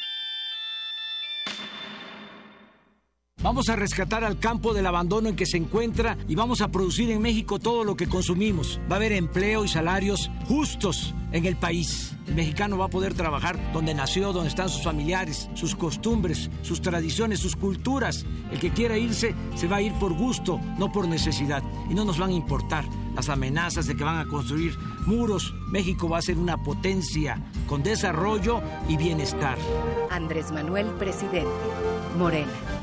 Vamos a rescatar al campo del abandono en que se encuentra y vamos a producir en México todo lo que consumimos. Va a haber empleo y salarios justos en el país. El mexicano va a poder trabajar donde nació, donde están sus familiares, sus costumbres, sus tradiciones, sus culturas. El que quiera irse se va a ir por gusto, no por necesidad. Y no nos van a importar las amenazas de que van a construir muros. México va a ser una potencia con desarrollo y bienestar. Andrés Manuel, presidente. Morena.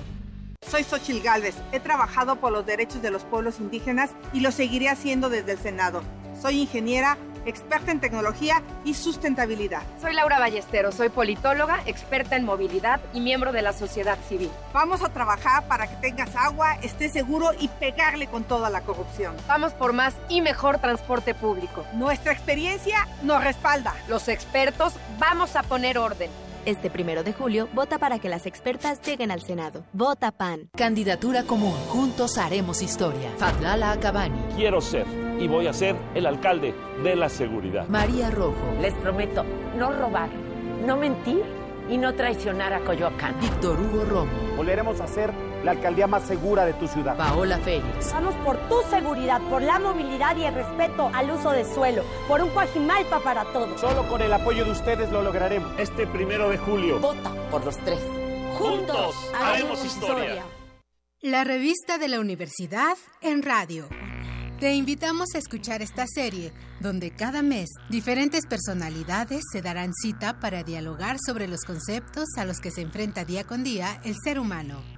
Soy Xochil Gálvez. He trabajado por los derechos de los pueblos indígenas y lo seguiré haciendo desde el Senado. Soy ingeniera, experta en tecnología y sustentabilidad. Soy Laura Ballesteros, soy politóloga, experta en movilidad y miembro de la sociedad civil. Vamos a trabajar para que tengas agua, estés seguro y pegarle con toda la corrupción. Vamos por más y mejor transporte público. Nuestra experiencia nos respalda. Los expertos vamos a poner orden. Este primero de julio, vota para que las expertas lleguen al Senado. Vota PAN. Candidatura común. Juntos haremos historia. Fadlala Acabani. Quiero ser y voy a ser el alcalde de la seguridad. María Rojo. Les prometo no robar, no mentir y no traicionar a Coyoacán. Víctor Hugo Romo. Volveremos a ser la alcaldía más segura de tu ciudad. Paola Félix. Vamos por tu seguridad, por la movilidad y el respeto al uso de suelo, por un Coajimalpa para todos. Solo con el apoyo de ustedes lo lograremos. Este primero de julio. Vota por los tres. Juntos haremos historia. La revista de la universidad en radio. Te invitamos a escuchar esta serie, donde cada mes diferentes personalidades se darán cita para dialogar sobre los conceptos a los que se enfrenta día con día el ser humano.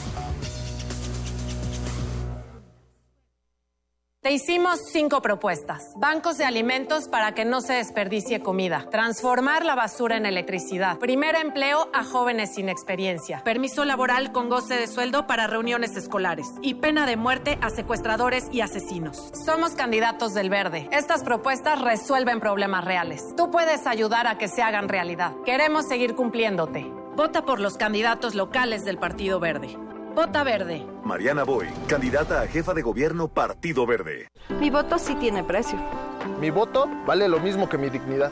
Te hicimos cinco propuestas. Bancos de alimentos para que no se desperdicie comida. Transformar la basura en electricidad. Primer empleo a jóvenes sin experiencia. Permiso laboral con goce de sueldo para reuniones escolares. Y pena de muerte a secuestradores y asesinos. Somos candidatos del verde. Estas propuestas resuelven problemas reales. Tú puedes ayudar a que se hagan realidad. Queremos seguir cumpliéndote. Vota por los candidatos locales del Partido Verde. Vota verde. Mariana Boy, candidata a jefa de gobierno Partido Verde. Mi voto sí tiene precio. Mi voto vale lo mismo que mi dignidad.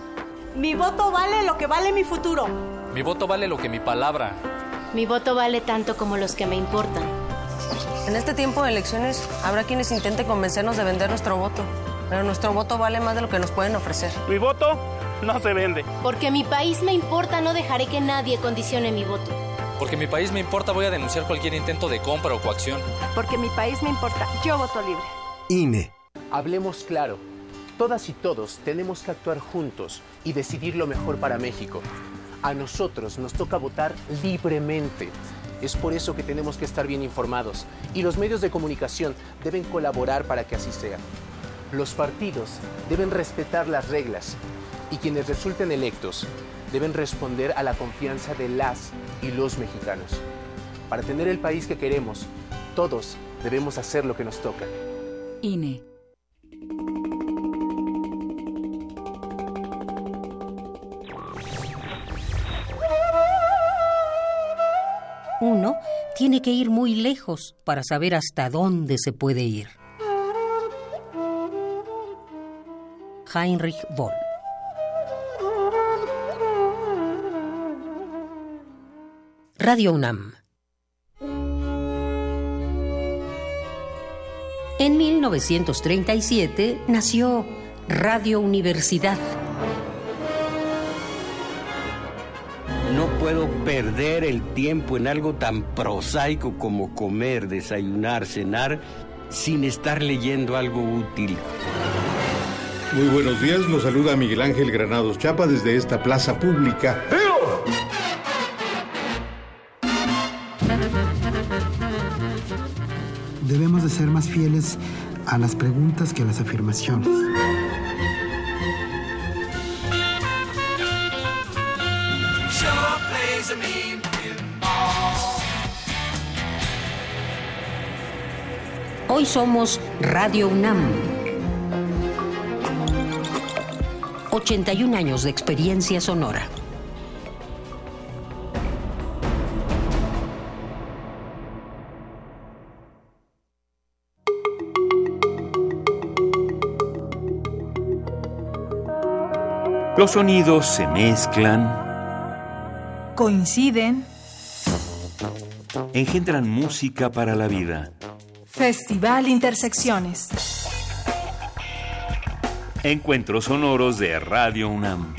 Mi voto vale lo que vale mi futuro. Mi voto vale lo que mi palabra. Mi voto vale tanto como los que me importan. En este tiempo de elecciones habrá quienes intenten convencernos de vender nuestro voto, pero nuestro voto vale más de lo que nos pueden ofrecer. Mi voto no se vende. Porque mi país me importa, no dejaré que nadie condicione mi voto. Porque mi país me importa, voy a denunciar cualquier intento de compra o coacción. Porque mi país me importa, yo voto libre. INE. Hablemos claro. Todas y todos tenemos que actuar juntos y decidir lo mejor para México. A nosotros nos toca votar libremente. Es por eso que tenemos que estar bien informados y los medios de comunicación deben colaborar para que así sea. Los partidos deben respetar las reglas y quienes resulten electos deben responder a la confianza de las y los mexicanos. Para tener el país que queremos, todos debemos hacer lo que nos toca. INE. Uno tiene que ir muy lejos para saber hasta dónde se puede ir. Heinrich Boll Radio UNAM En 1937 nació Radio Universidad. No puedo perder el tiempo en algo tan prosaico como comer, desayunar, cenar, sin estar leyendo algo útil. Muy buenos días, los saluda Miguel Ángel Granados Chapa desde esta plaza pública. Debemos de ser más fieles a las preguntas que a las afirmaciones. Hoy somos Radio UNAM. 81 años de experiencia sonora. Los sonidos se mezclan, coinciden, engendran música para la vida. Festival Intersecciones. Encuentros sonoros de Radio UNAM.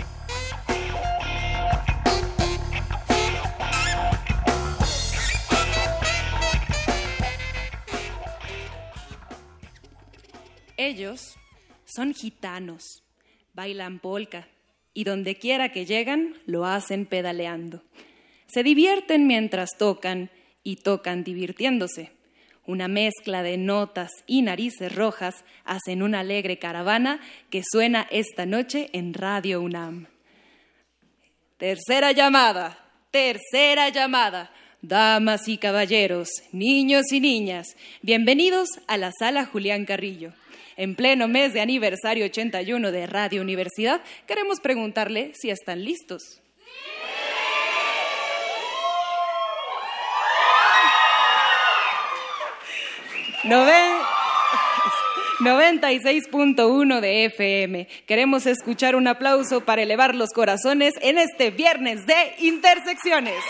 Ellos son gitanos, bailan polka y donde quiera que llegan lo hacen pedaleando. Se divierten mientras tocan y tocan divirtiéndose. Una mezcla de notas y narices rojas hacen una alegre caravana que suena esta noche en Radio UNAM. Tercera llamada, tercera llamada. Damas y caballeros, niños y niñas, bienvenidos a la sala Julián Carrillo. En pleno mes de aniversario 81 de Radio Universidad, queremos preguntarle si están listos. 96.1 de FM. Queremos escuchar un aplauso para elevar los corazones en este viernes de Intersecciones.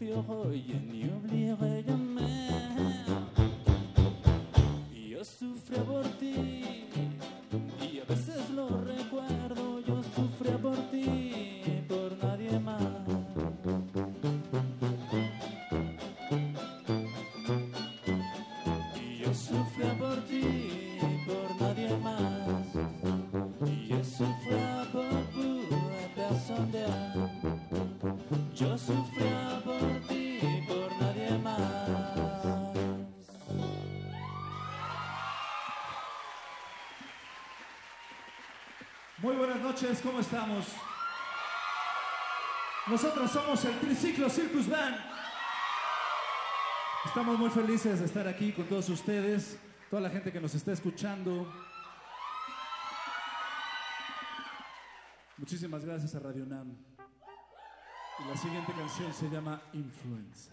feel her, you need. ¿Cómo estamos? Nosotros somos el Triciclo Circus Band. Estamos muy felices de estar aquí con todos ustedes, toda la gente que nos está escuchando. Muchísimas gracias a Radio Nam. Y la siguiente canción se llama Influenza.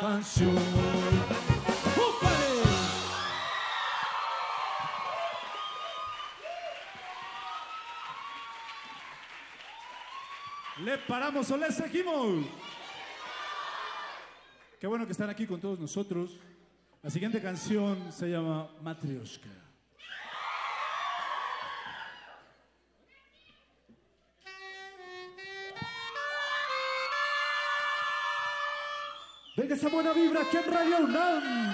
canción. ¿Le paramos o le seguimos? Qué bueno que están aquí con todos nosotros. La siguiente canción se llama Matrioshka. buena vibra aquí en Radio UNAM.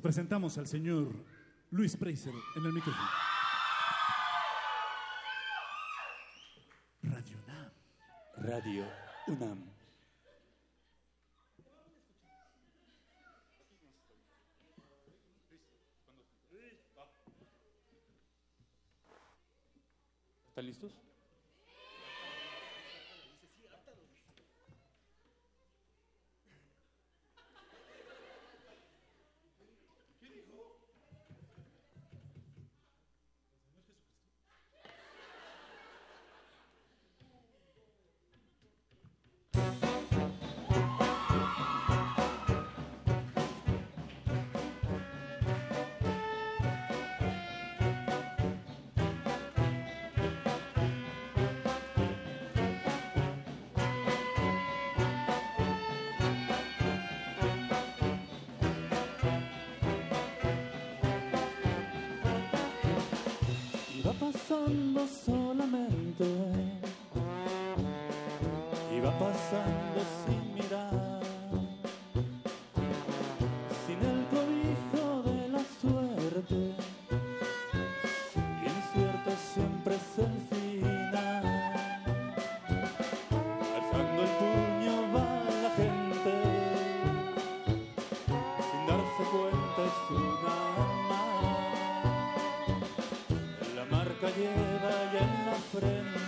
Presentamos al señor Luis Preiser en el micrófono. Radio UNAM. Radio UNAM. ¿Están listos? sin mirar, sin el cobijo de la suerte, incierto siempre es el final. Alzando el puño va la gente, sin darse cuenta es una mar. La marca lleva ya en la frente.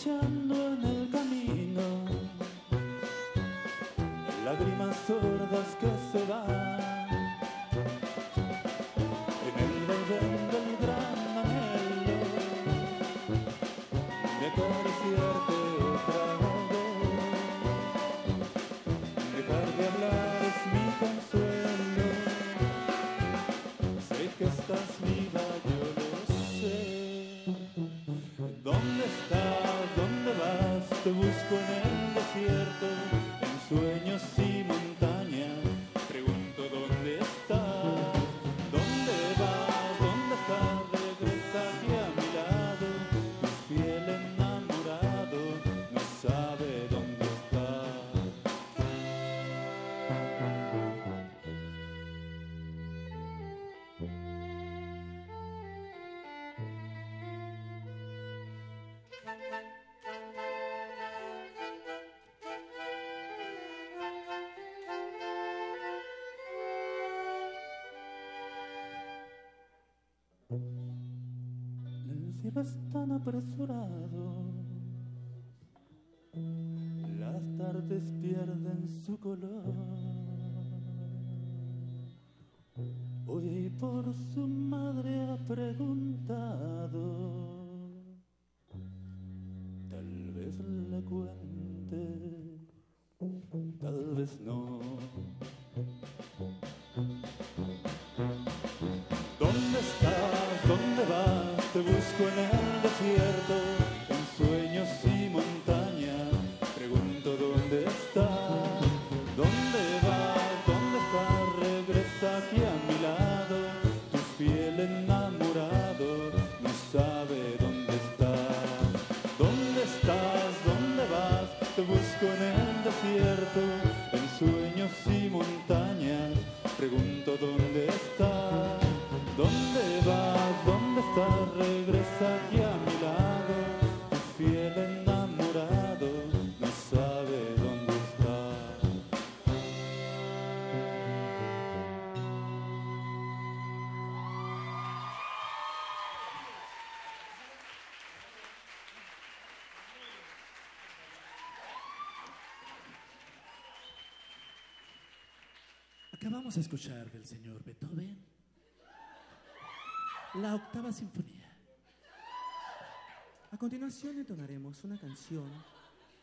question si vas tan apresurado. Las tardes pierden su color. Hoy por su madre ha preguntado. Tal vez le cuente Acabamos de escuchar del señor Beethoven la octava sinfonía. A continuación entonaremos una canción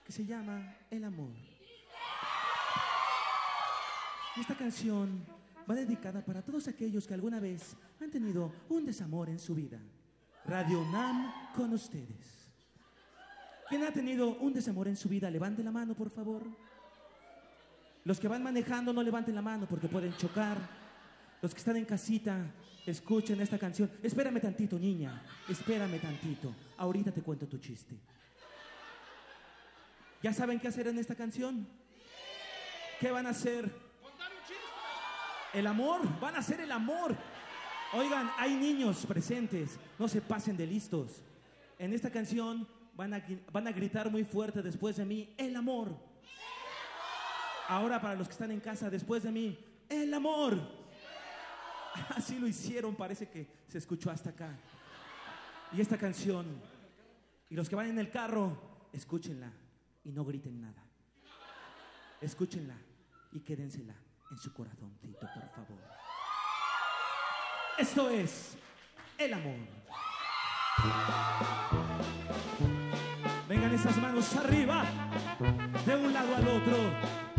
que se llama El amor. Esta canción va dedicada para todos aquellos que alguna vez han tenido un desamor en su vida. Radio Nam con ustedes. ¿Quién ha tenido un desamor en su vida? Levante la mano, por favor. Los que van manejando no levanten la mano porque pueden chocar. Los que están en casita, escuchen esta canción. Espérame tantito, niña. Espérame tantito. Ahorita te cuento tu chiste. ¿Ya saben qué hacer en esta canción? ¿Qué van a hacer? El amor, van a hacer el amor. Oigan, hay niños presentes, no se pasen de listos. En esta canción van a, van a gritar muy fuerte después de mí, el amor. Ahora para los que están en casa, después de mí, el amor. Así lo hicieron, parece que se escuchó hasta acá. Y esta canción, y los que van en el carro, escúchenla y no griten nada. Escúchenla y quédensela en su corazoncito, por favor. Esto es el amor. Vengan esas manos arriba, de un lado al otro.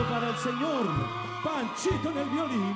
Para el señor Panchito en el violín.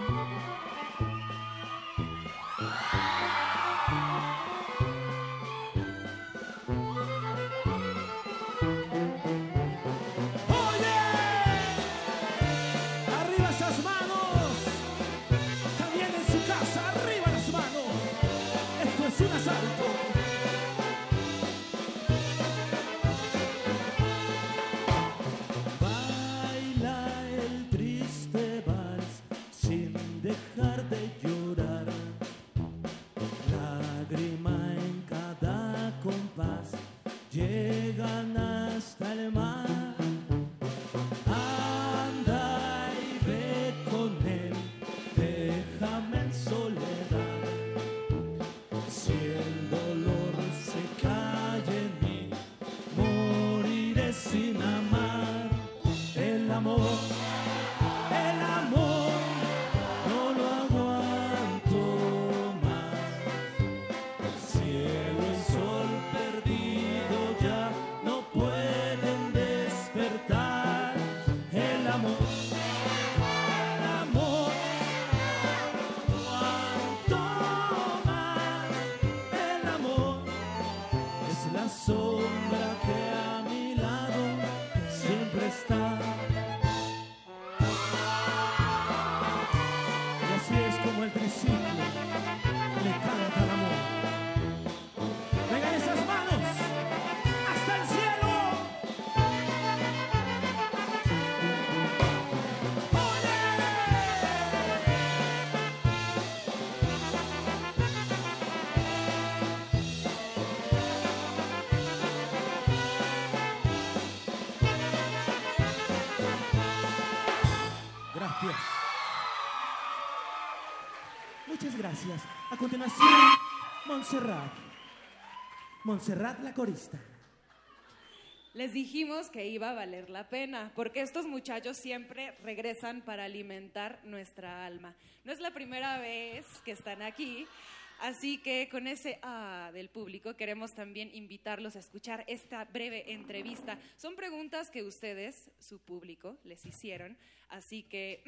Montserrat. Montserrat la corista. Les dijimos que iba a valer la pena, porque estos muchachos siempre regresan para alimentar nuestra alma. No es la primera vez que están aquí, así que con ese ah del público queremos también invitarlos a escuchar esta breve entrevista. Son preguntas que ustedes, su público, les hicieron, así que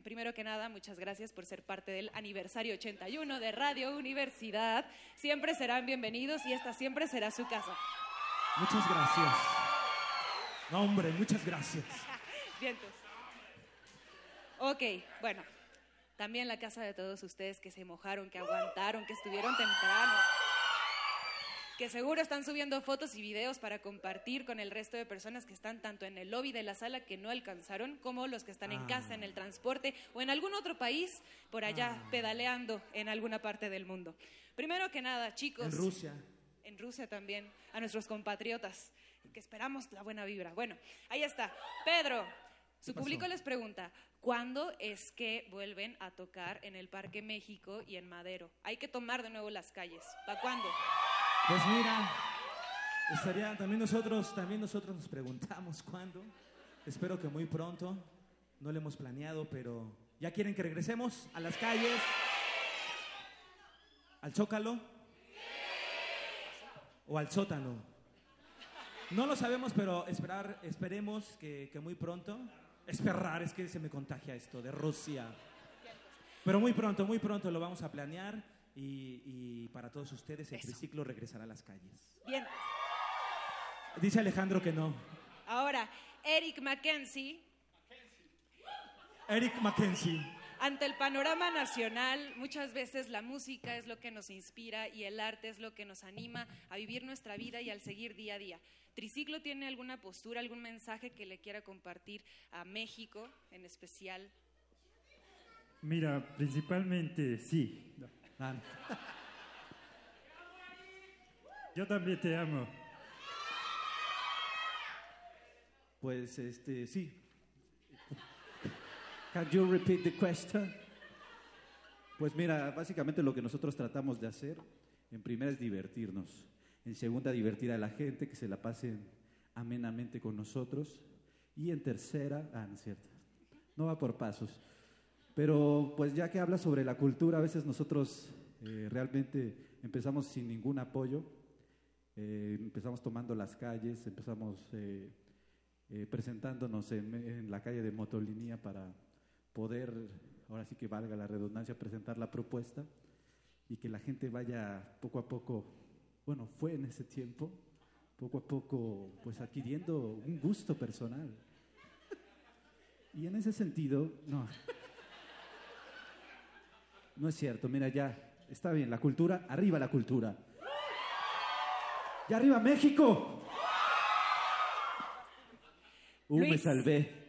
primero que nada, muchas gracias por ser parte del aniversario 81 de Radio Universidad. Siempre serán bienvenidos y esta siempre será su casa. Muchas gracias. No, hombre, muchas gracias. Vientos. Ok, bueno. También la casa de todos ustedes que se mojaron, que aguantaron, que estuvieron temprano. Que seguro están subiendo fotos y videos para compartir con el resto de personas que están tanto en el lobby de la sala que no alcanzaron, como los que están en casa, en el transporte o en algún otro país por allá pedaleando en alguna parte del mundo. Primero que nada, chicos. En Rusia. En Rusia también, a nuestros compatriotas, que esperamos la buena vibra. Bueno, ahí está. Pedro, su pasó? público les pregunta, ¿cuándo es que vuelven a tocar en el Parque México y en Madero? Hay que tomar de nuevo las calles. ¿Para cuándo? Pues mira, estaría también nosotros, también nosotros nos preguntamos cuándo. Espero que muy pronto. No lo hemos planeado, pero ya quieren que regresemos a las calles, al Zócalo o al sótano. No lo sabemos, pero esperar, esperemos que, que muy pronto. Esperar, es que se me contagia esto de Rusia. Pero muy pronto, muy pronto lo vamos a planear y, y para todos ustedes el triciclo regresará a las calles. Bien. Dice Alejandro que no. Ahora, Eric Mackenzie, Eric Mackenzie. ante el panorama nacional, muchas veces la música es lo que nos inspira y el arte es lo que nos anima a vivir nuestra vida y al seguir día a día. ¿Triciclo tiene alguna postura, algún mensaje que le quiera compartir a México en especial? Mira, principalmente sí. Yo también te amo. Pues este, sí. Can you repeat the question? Pues mira, básicamente lo que nosotros tratamos de hacer, en primera es divertirnos, en segunda divertir a la gente, que se la pasen amenamente con nosotros, y en tercera, ah, no es cierto, no va por pasos. Pero pues ya que habla sobre la cultura, a veces nosotros eh, realmente empezamos sin ningún apoyo, eh, empezamos tomando las calles, empezamos eh, eh, presentándonos en, en la calle de Motolinía para poder, ahora sí que valga la redundancia, presentar la propuesta y que la gente vaya poco a poco, bueno, fue en ese tiempo, poco a poco, pues adquiriendo un gusto personal. Y en ese sentido, no, no es cierto, mira ya, está bien, la cultura, arriba la cultura. ¡Y arriba México! Uh, me Luis. salvé.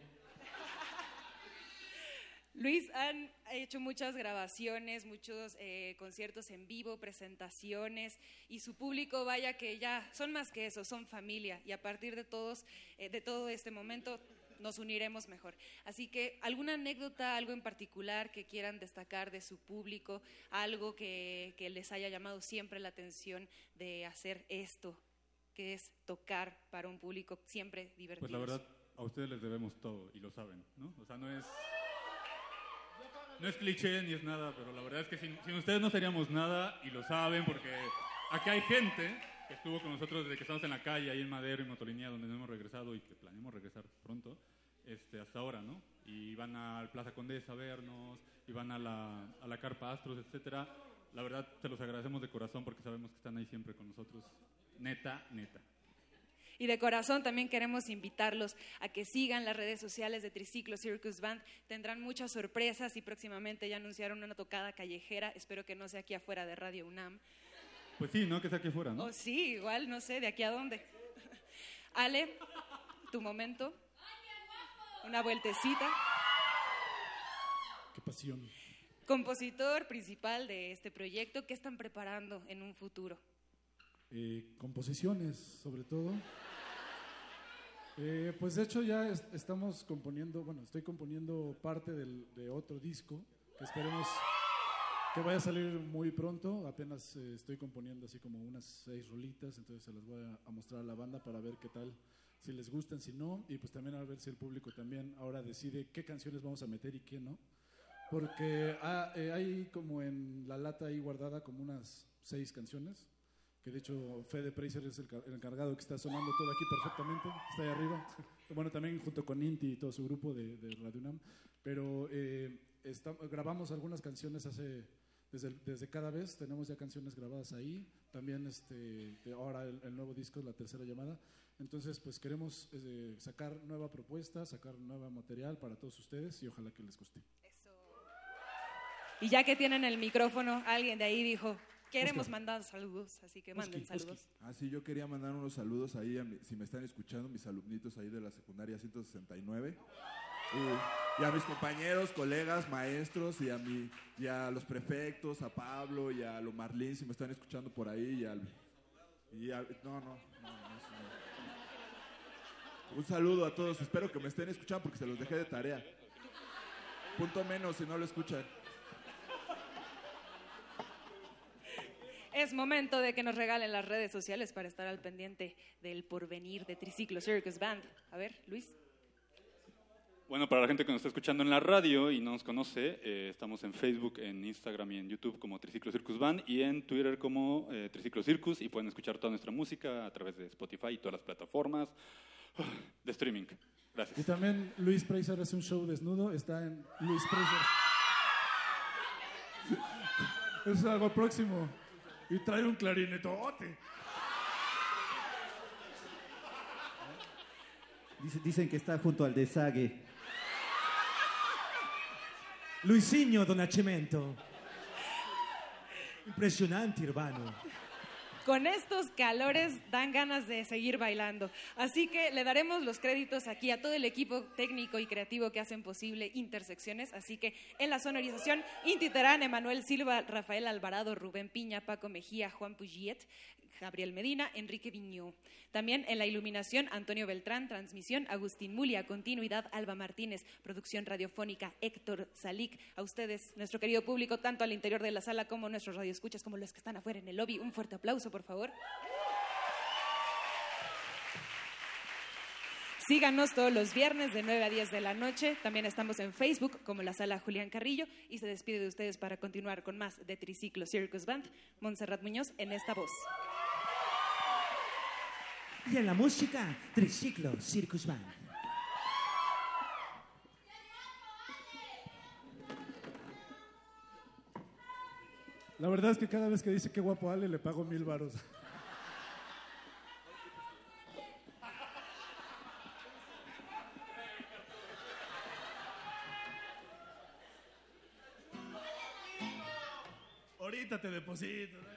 Luis, han hecho muchas grabaciones, muchos eh, conciertos en vivo, presentaciones, y su público, vaya que ya son más que eso, son familia, y a partir de todos, eh, de todo este momento, nos uniremos mejor. Así que, ¿alguna anécdota, algo en particular que quieran destacar de su público, algo que, que les haya llamado siempre la atención de hacer esto, que es tocar para un público siempre divertido? Pues la verdad, a ustedes les debemos todo y lo saben, ¿no? O sea, no es. No es cliché ni es nada, pero la verdad es que sin, sin ustedes no seríamos nada y lo saben porque aquí hay gente que estuvo con nosotros desde que estamos en la calle, ahí en Madero y Motolinía, donde no hemos regresado y que planeamos regresar pronto, este, hasta ahora, ¿no? Y van al Plaza Condesa a vernos, y van a la, a la Carpa Astros, etcétera. La verdad, te los agradecemos de corazón porque sabemos que están ahí siempre con nosotros. Neta, neta. Y de corazón también queremos invitarlos a que sigan las redes sociales de Triciclo Circus Band. Tendrán muchas sorpresas y próximamente ya anunciaron una tocada callejera. Espero que no sea aquí afuera de Radio UNAM. Pues sí, ¿no? Que sea aquí afuera, ¿no? O sí, igual, no sé, de aquí a dónde. Ale, tu momento. Una vueltecita. Qué pasión. Compositor principal de este proyecto, ¿qué están preparando en un futuro? Eh, composiciones, sobre todo. Eh, pues de hecho ya es- estamos componiendo, bueno, estoy componiendo parte del- de otro disco que esperemos, que vaya a salir muy pronto. Apenas eh, estoy componiendo así como unas seis rolitas, entonces se las voy a, mostrar a la banda para ver qué tal, si les gustan, si no, y pues también a ver si el público también ahora decide qué canciones vamos a meter y qué no. Porque ah, eh, hay como en la lata ahí guardada como unas seis canciones, que de hecho Fede Preiser es el, el encargado que está sonando todo aquí perfectamente, está ahí arriba. Bueno, también junto con Inti y todo su grupo de, de Radio UNAM. Pero eh, está- grabamos algunas canciones hace, desde, desde cada vez, tenemos ya canciones grabadas ahí. También este, de ahora el, el nuevo disco es la tercera llamada. Entonces, pues queremos eh, sacar nueva propuesta, sacar nuevo material para todos ustedes y ojalá que les guste. Y ya que tienen el micrófono, alguien de ahí dijo, queremos Oscar. mandar saludos, así que manden saludos. Ah, sí, yo quería mandar unos saludos ahí, a mi- si me están escuchando, mis alumnitos ahí de la secundaria 169. Y, a mis compañeros, colegas, maestros, y a, mi, y a los prefectos, a Pablo y a lo Marlín, si me están escuchando por ahí. Y al, y a- no, no, no, no. Un saludo a todos, espero que me estén escuchando porque se los dejé de tarea. Punto menos si no lo escuchan. Es momento de que nos regalen las redes sociales para estar al pendiente del porvenir de Triciclo Circus Band. A ver, Luis. Bueno, para la gente que nos está escuchando en la radio y no nos conoce, eh, estamos en Facebook, en Instagram y en YouTube como Triciclo Circus Band y en Twitter como eh, Triciclo Circus y pueden escuchar toda nuestra música a través de Spotify y todas las plataformas de streaming. Y Gracias. también Luis Preiser hace un show desnudo, está en Luis Preiser. Es algo próximo. Y trae un clarinetote. Dice- dicen que está junto al desague. Luisinho Donacimento. Impresionante, hermano. Con estos calores dan ganas de seguir bailando. Así que le daremos los créditos aquí a todo el equipo técnico y creativo que hacen posible Intersecciones. Así que en la sonorización, Inti Terán, Emanuel Silva, Rafael Alvarado, Rubén Piña, Paco Mejía, Juan Pugiet, Gabriel Medina, Enrique Viñó. También en la iluminación, Antonio Beltrán, transmisión, Agustín Mulia, continuidad, Alba Martínez, producción radiofónica, Héctor Salic. A ustedes, nuestro querido público, tanto al interior de la sala como nuestros radioescuchas, como los que están afuera en el lobby, un fuerte aplauso, por favor. Síganos todos los viernes de 9 a 10 de la noche. También estamos en Facebook como la sala Julián Carrillo y se despide de ustedes para continuar con más de Triciclo Circus Band. Montserrat Muñoz en esta voz. Y en la música, Triciclo Circus Band. La verdad es que cada vez que dice qué guapo Ale le pago mil varos. Ahorita te deposito.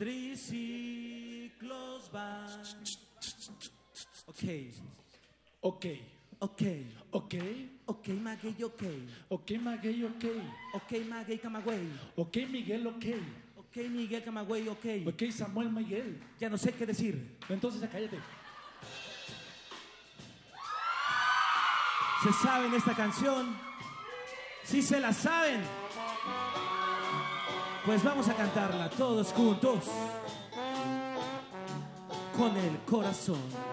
Triciclos van. Ok. Ok. Ok. Ok. Ok, Maguey, ok. Ok, Maguey, ok. Ok, Maguey, Camagüey. Ok, Miguel, ok. Ok, Miguel, Camagüey, ok. Ok, Samuel, Miguel. Ya no sé qué decir. Entonces, cállate. ¿Se saben esta canción? ¿Sí se la saben? Pues vamos a cantarla todos juntos con el corazón.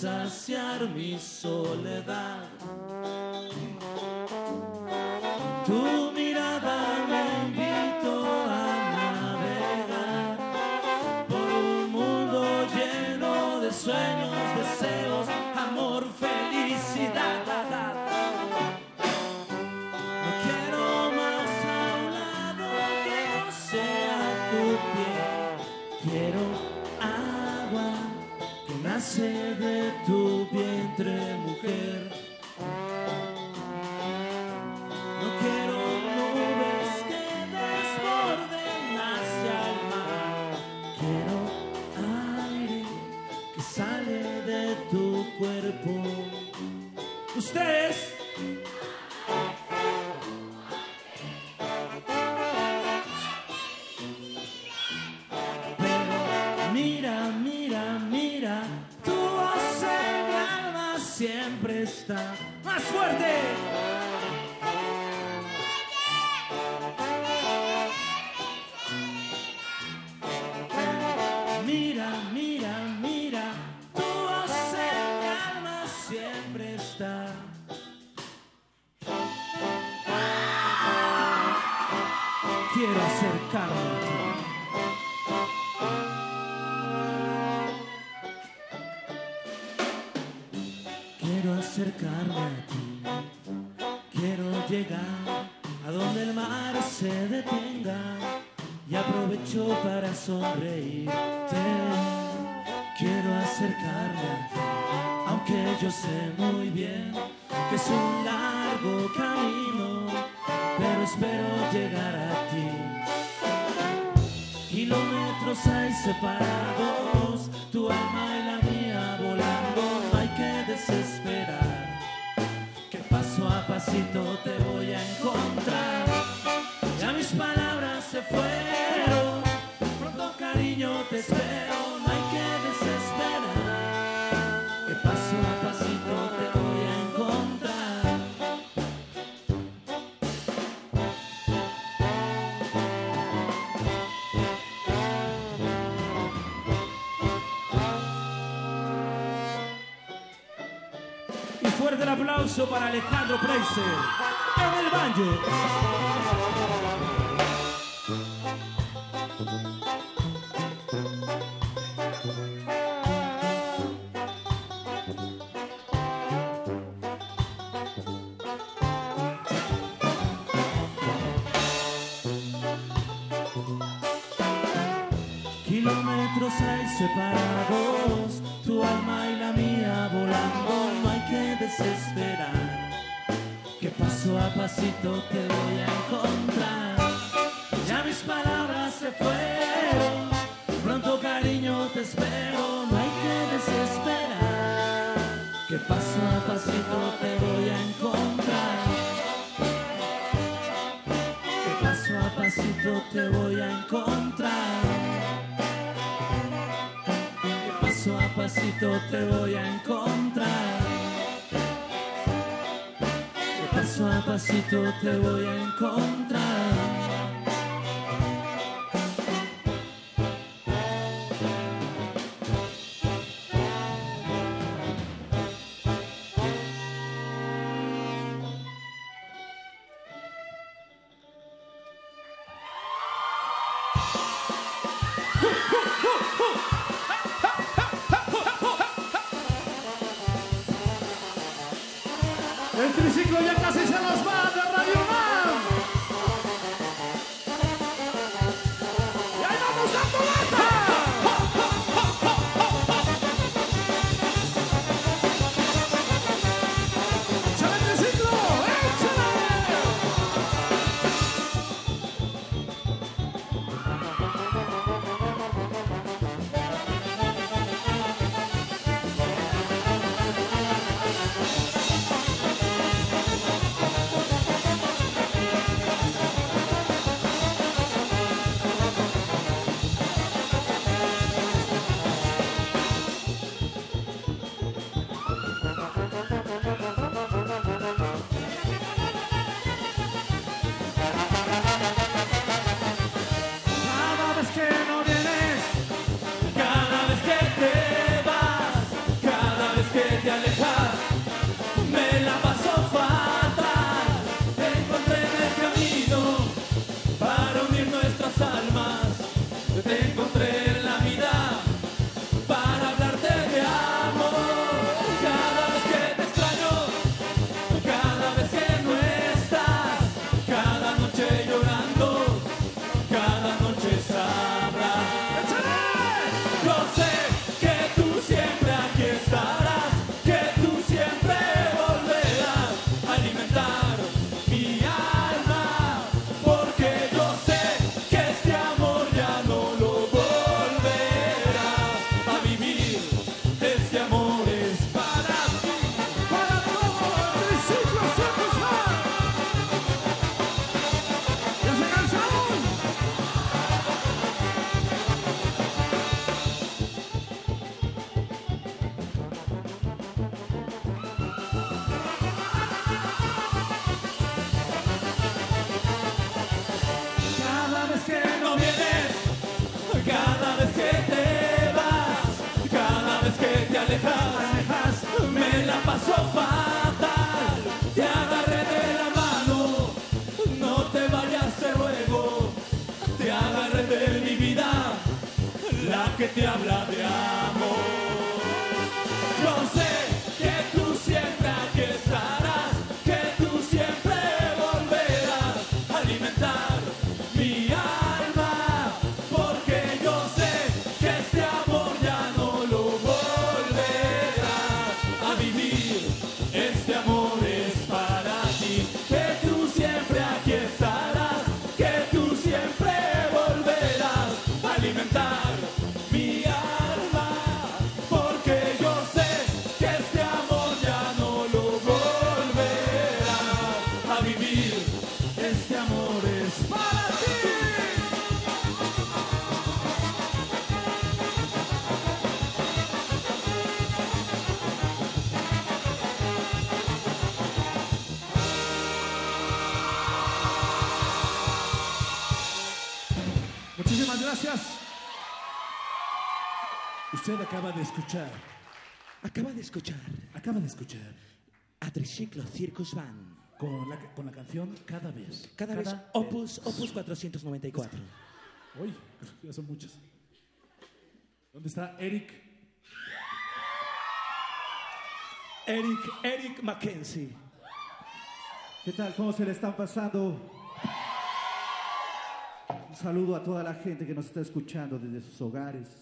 saciar mi soledad. Aplauso para Alejandro Preiser en el banjo. Acaba de escuchar. Acaba de escuchar. Acaba de escuchar. A Triciclo Circus Van. Con la, con la canción Cada vez. Cada, vez Opus, Opus 494. Uy, ya son muchas. ¿Dónde está Eric? Eric, Eric Mackenzie. ¿Qué tal? ¿Cómo se le están pasando? Un saludo a toda la gente que nos está escuchando desde sus hogares.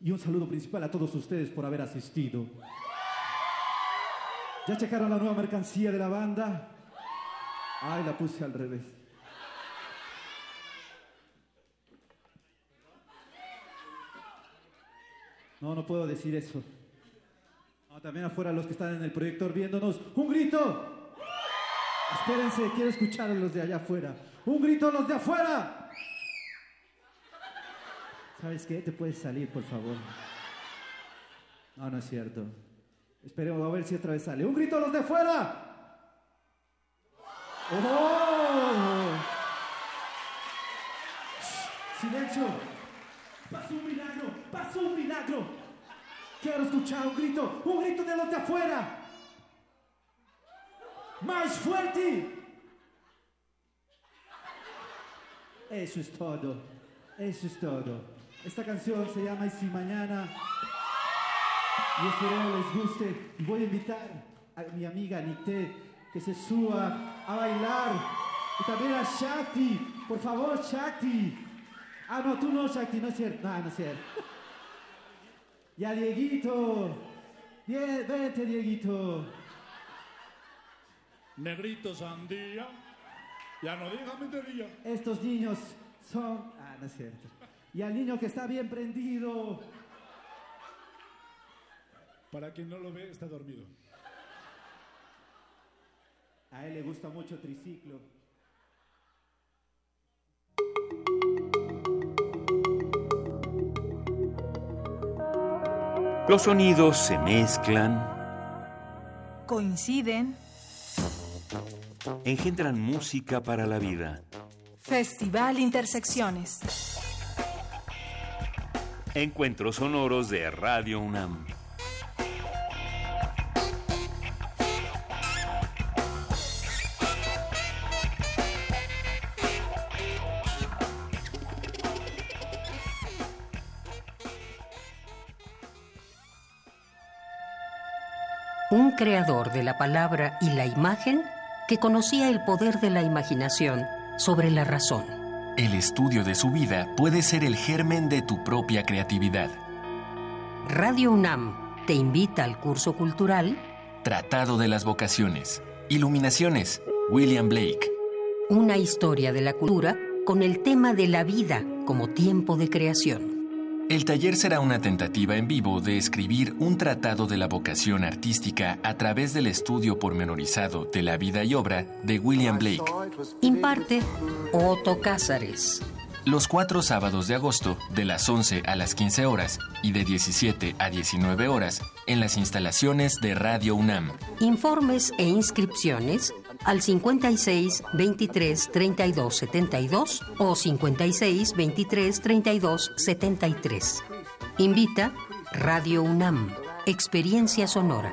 Y un saludo principal a todos ustedes por haber asistido. ¿Ya checaron la nueva mercancía de la banda? Ay, la puse al revés. No, no puedo decir eso. También afuera los que están en el proyector viéndonos. ¡Un grito! Espérense, quiero escuchar a los de allá afuera. ¡Un grito a los de afuera! ¿Sabes qué? Te puedes salir, por favor. No, no es cierto. Esperemos a ver si otra vez sale. ¡Un grito a los de afuera! ¡Oh! ¡Silencio! ¡Pasó un milagro! ¡Pasó un milagro! Quiero escuchar un grito, un grito de los de afuera. ¡Más fuerte! Eso es todo. Eso es todo. Esta canción se llama Y si mañana. Y espero les guste. Y voy a invitar a mi amiga Nite que se suba a bailar. Y también a Shakti. Por favor, Shakti. Ah, no, tú no, Shakti, no es cierto. No, no es cierto. Y a Dieguito. Bien, vente, Dieguito. Negrito Sandía. Ya no diga mentería. Estos niños son. Ah, no es cierto. Y al niño que está bien prendido. Para quien no lo ve, está dormido. A él le gusta mucho triciclo. Los sonidos se mezclan, Coinciden. engendran música para la vida. Festival Intersecciones. Encuentros sonoros de Radio UNAM. Un creador de la palabra y la imagen que conocía el poder de la imaginación sobre la razón. El estudio de su vida puede ser el germen de tu propia creatividad. Radio UNAM te invita al curso cultural Tratado de las Vocaciones. Iluminaciones. William Blake. Una historia de la cultura con el tema de la vida como tiempo de creación. El taller será una tentativa en vivo de escribir un tratado de la vocación artística a través del estudio pormenorizado de la vida y obra de William Blake. Imparte Otto Cázares. Los cuatro sábados de agosto, de las 11 a las 15 horas y de 17 a 19 horas, en las instalaciones de Radio UNAM. Informes e inscripciones al 56 23 32 72 o 56 23 32 73. Invita Radio UNAM. Experiencia sonora.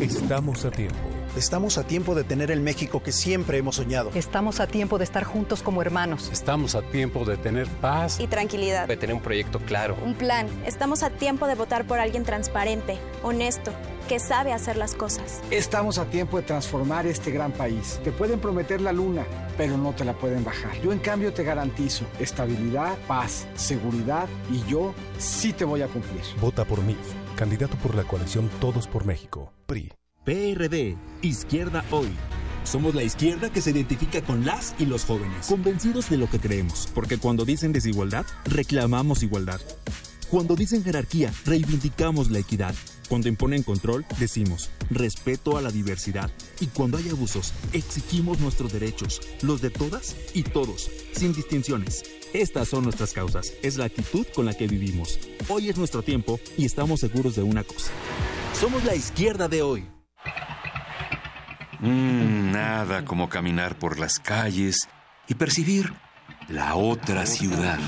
Estamos a tiempo. Estamos a tiempo de tener el México que siempre hemos soñado. Estamos a tiempo de estar juntos como hermanos. Estamos a tiempo de tener paz y tranquilidad. De tener un proyecto claro. Un plan. Estamos a tiempo de votar por alguien transparente, honesto, que sabe hacer las cosas. Estamos a tiempo de transformar este gran país. Te pueden prometer la luna, pero no te la pueden bajar. Yo en cambio te garantizo estabilidad, paz, seguridad y yo sí te voy a cumplir. Vota por mí, candidato por la coalición Todos por México, PRI. PRD, Izquierda Hoy. Somos la izquierda que se identifica con las y los jóvenes, convencidos de lo que creemos, porque cuando dicen desigualdad, reclamamos igualdad. Cuando dicen jerarquía, reivindicamos la equidad. Cuando imponen control, decimos respeto a la diversidad. Y cuando hay abusos, exigimos nuestros derechos, los de todas y todos, sin distinciones. Estas son nuestras causas, es la actitud con la que vivimos. Hoy es nuestro tiempo y estamos seguros de una cosa. Somos la izquierda de hoy. Mm, nada como caminar por las calles y percibir la otra ciudad.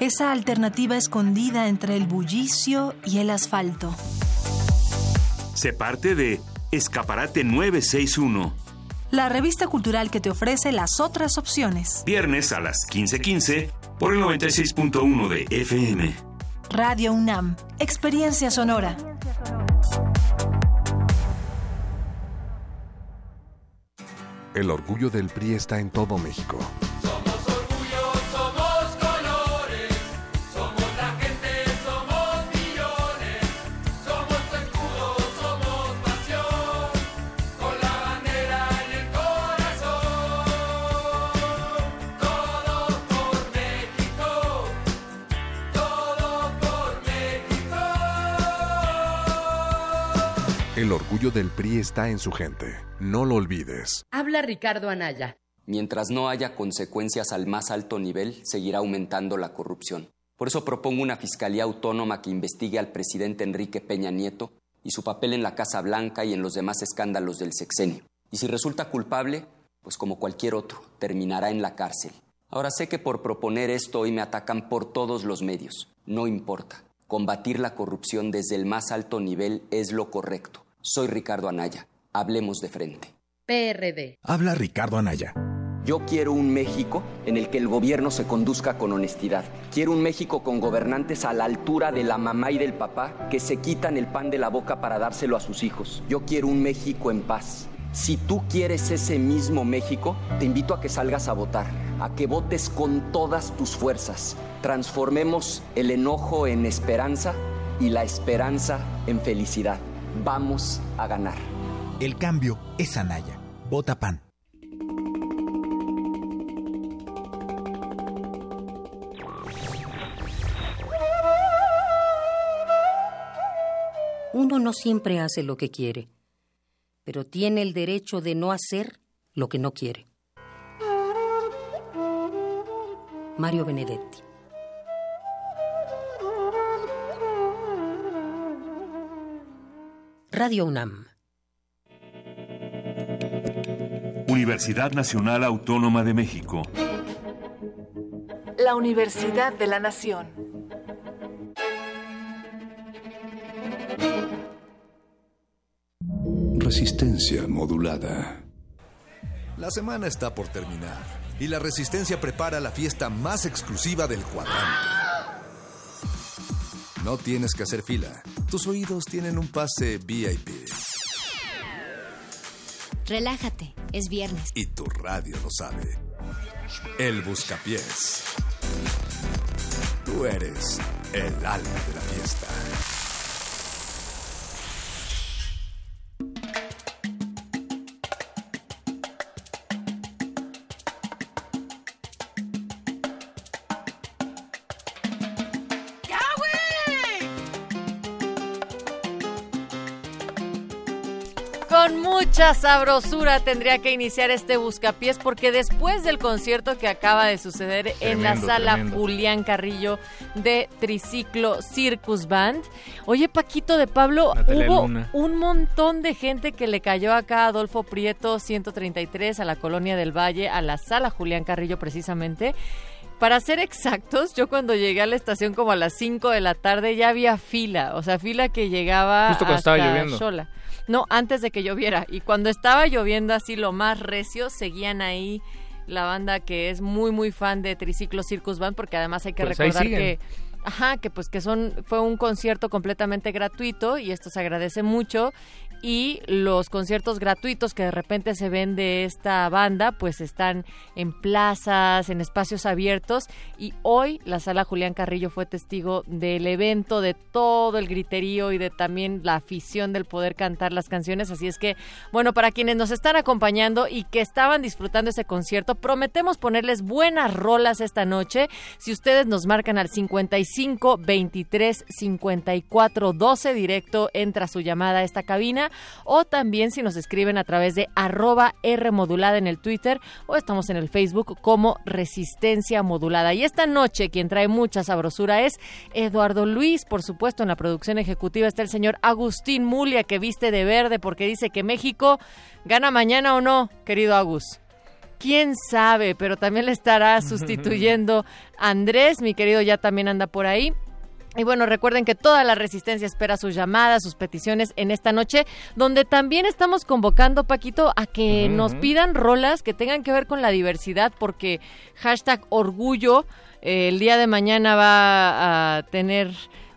Esa alternativa escondida entre el bullicio y el asfalto. Se parte de Escaparate 961. La revista cultural que te ofrece las otras opciones. Viernes a las 15:15 por el 96.1 de FM. Radio UNAM. Experiencia sonora. El orgullo del PRI está en todo México. El orgullo del PRI está en su gente. No lo olvides. Habla Ricardo Anaya. Mientras no haya consecuencias al más alto nivel, seguirá aumentando la corrupción. Por eso propongo una fiscalía autónoma que investigue al presidente Enrique Peña Nieto y su papel en la Casa Blanca y en los demás escándalos del sexenio. Y si resulta culpable, pues como cualquier otro, terminará en la cárcel. Ahora sé que por proponer esto hoy me atacan por todos los medios. No importa. Combatir la corrupción desde el más alto nivel es lo correcto. Soy Ricardo Anaya. Hablemos de frente. PRD. Habla Ricardo Anaya. Yo quiero un México en el que el gobierno se conduzca con honestidad. Quiero un México con gobernantes a la altura de la mamá y del papá que se quitan el pan de la boca para dárselo a sus hijos. Yo quiero un México en paz. Si tú quieres ese mismo México, te invito a que salgas a votar, a que votes con todas tus fuerzas. Transformemos el enojo en esperanza y la esperanza en felicidad. Vamos a ganar. El cambio es Anaya. Vota PAN. Uno no siempre hace lo que quiere, pero tiene el derecho de no hacer lo que no quiere. Mario Benedetti. Radio UNAM. Universidad Nacional Autónoma de México. La Universidad de la Nación. Resistencia modulada. La semana está por terminar y la Resistencia prepara la fiesta más exclusiva del cuadrante. No tienes que hacer fila. Tus oídos tienen un pase VIP. Relájate, es viernes. Y tu radio lo sabe. El Buscapiés. Tú eres el alma de la fiesta. Con mucha sabrosura tendría que iniciar este buscapiés porque después del concierto que acaba de suceder en la sala tremendo. Julián Carrillo de Triciclo Circus Band, oye Paquito de Pablo, Natalia hubo Luna. un montón de gente que le cayó acá a Adolfo Prieto 133 a la Colonia del Valle, a la sala Julián Carrillo precisamente. Para ser exactos, yo cuando llegué a la estación como a las 5 de la tarde ya había fila, o sea, fila que llegaba Justo estaba lloviendo. Xola. No, antes de que lloviera. Y cuando estaba lloviendo así lo más recio, seguían ahí la banda que es muy muy fan de Triciclo Circus Band porque además hay que Pues recordar que ajá, que pues que son fue un concierto completamente gratuito y esto se agradece mucho y los conciertos gratuitos que de repente se ven de esta banda pues están en plazas, en espacios abiertos. Y hoy la sala Julián Carrillo fue testigo del evento, de todo el griterío y de también la afición del poder cantar las canciones, así es que bueno, para quienes nos están acompañando y que estaban disfrutando ese concierto, prometemos ponerles buenas rolas esta noche. Si ustedes nos marcan al 55 23 54 12 directo entra su llamada a esta cabina o también si nos escriben a través de arroba R modulada en el Twitter o estamos en el Facebook como Resistencia Modulada. Y esta noche quien trae mucha sabrosura es Eduardo Luis, por supuesto en la producción ejecutiva está el señor Agustín Mulia que viste de verde porque dice que México gana mañana o no, querido Agus. Quién sabe, pero también le estará sustituyendo Andrés, mi querido ya también anda por ahí. Y bueno, recuerden que toda la resistencia espera sus llamadas, sus peticiones en esta noche, donde también estamos convocando, Paquito, a que nos pidan rolas que tengan que ver con la diversidad, porque hashtag orgullo eh, el día de mañana va a tener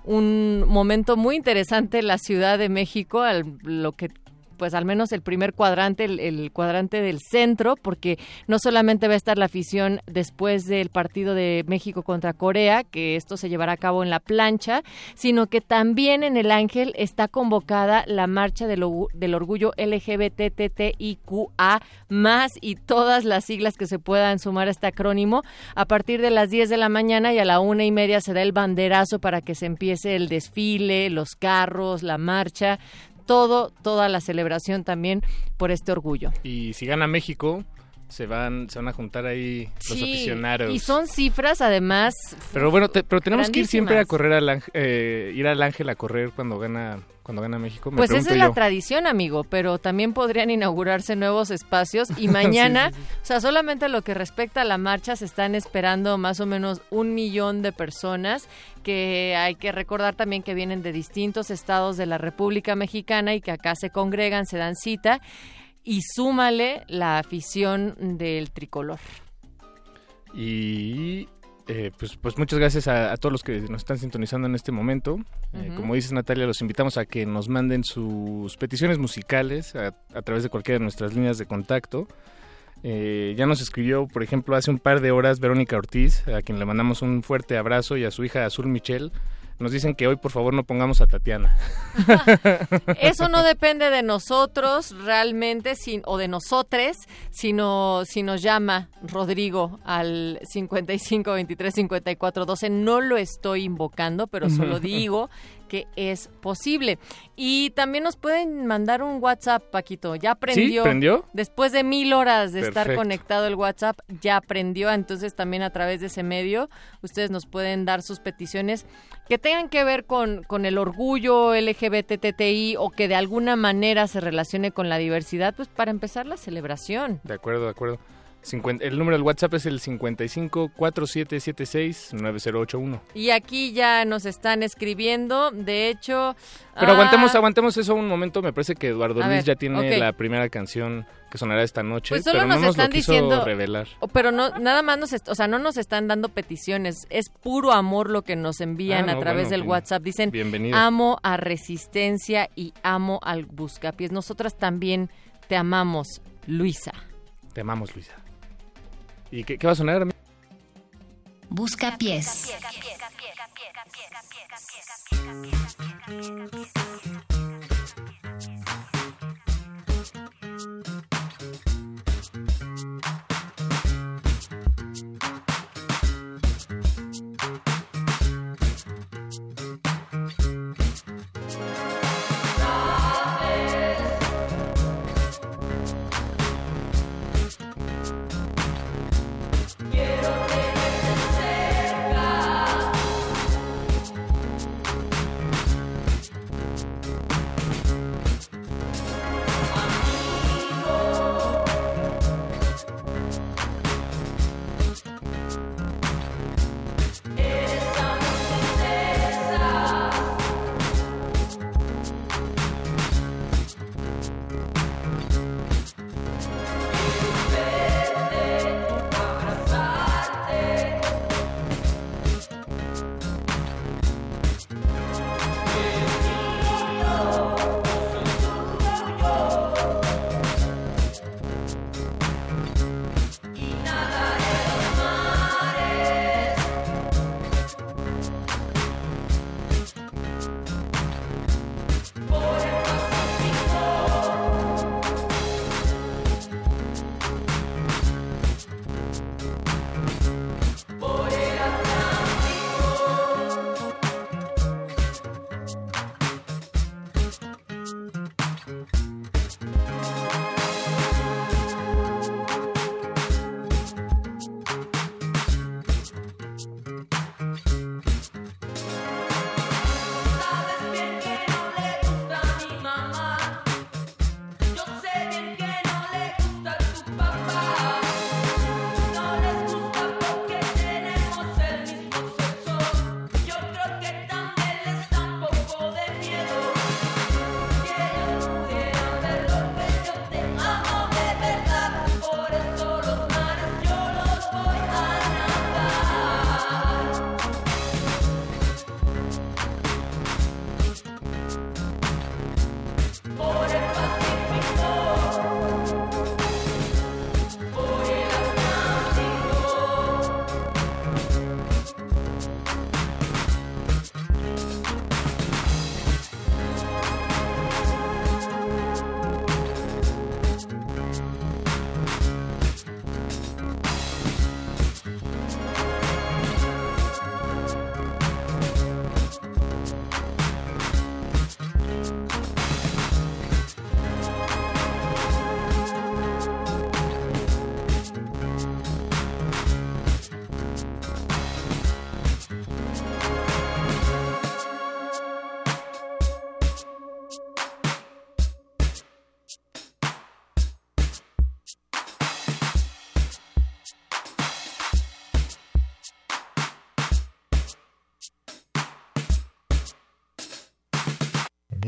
un momento muy interesante en la Ciudad de México, al- lo que pues al menos el primer cuadrante, el, cuadrante del centro, porque no solamente va a estar la afición después del partido de México contra Corea, que esto se llevará a cabo en la plancha, sino que también en el Ángel está convocada la marcha del orgullo LGBTTIQA más y todas las siglas que se puedan sumar a este acrónimo. A partir de las 10 de la mañana y a la una y media se da el banderazo para que se empiece el desfile, los carros, la marcha todo, toda la celebración también por este orgullo. Y si gana México, se van, se van a juntar ahí los aficionados. Y son cifras además. Pero bueno, te- pero tenemos que ir siempre a correr al ángel, eh, ir al ángel a correr cuando gana cuando gana México. Me Pues esa es la yo. tradición, amigo, pero también podrían inaugurarse nuevos espacios y mañana, Sí, sí, o sea, solamente lo que respecta a la marcha se están esperando más o menos un millón de personas que hay que recordar también que vienen de distintos estados de la República Mexicana y que acá se congregan, se dan cita y súmale la afición del tricolor. Y eh, pues, pues muchas gracias a, a todos los que nos están sintonizando en este momento. Eh, como dices Natalia, los invitamos a que nos manden sus peticiones musicales a, a través de cualquiera de nuestras líneas de contacto. Eh, ya nos escribió, por ejemplo, hace un par de horas Verónica Ortiz, a quien le mandamos un fuerte abrazo, y a su hija Azul Michel. Nos dicen que hoy por favor no pongamos a Tatiana. Eso no depende de nosotros realmente sin- o de nosotres, sino si nos llama Rodrigo al 55 23 54 12. No lo estoy invocando, pero solo digo que es posible. Y también nos pueden mandar un WhatsApp, Paquito. Ya prendió. prendió? Después de mil horas de estar conectado el WhatsApp, ya prendió. Entonces también a través de ese medio ustedes nos pueden dar sus peticiones que tengan que ver con, con el orgullo LGBTTI o que de alguna manera se relacione con la diversidad, pues para empezar la celebración. De acuerdo, de acuerdo. El número del WhatsApp es el 55 4776 9081. Y aquí ya nos están escribiendo, de hecho... Pero ah, aguantemos, aguantemos eso un momento. Me parece que Eduardo Luis ya tiene la primera canción que sonará esta noche. Pues solo pero nos no nos están lo quiso diciendo, revelar. pero no nada más nos, o sea, no nos están dando peticiones, es puro amor lo que nos envían Ah, a través bueno, del bien- WhatsApp. Dicen, bienvenido. amo a Resistencia y amo al Buscapiés. Nosotras también te amamos, Luisa. Te amamos, Luisa. ¿Y qué, va a sonar? Busca pies.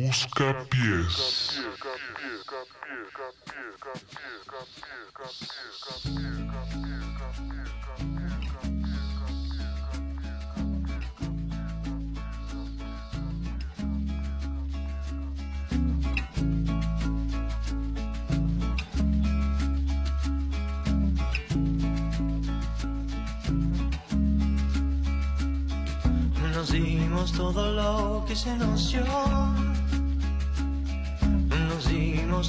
Busca pies. Nos dimos todo lo que se. Nos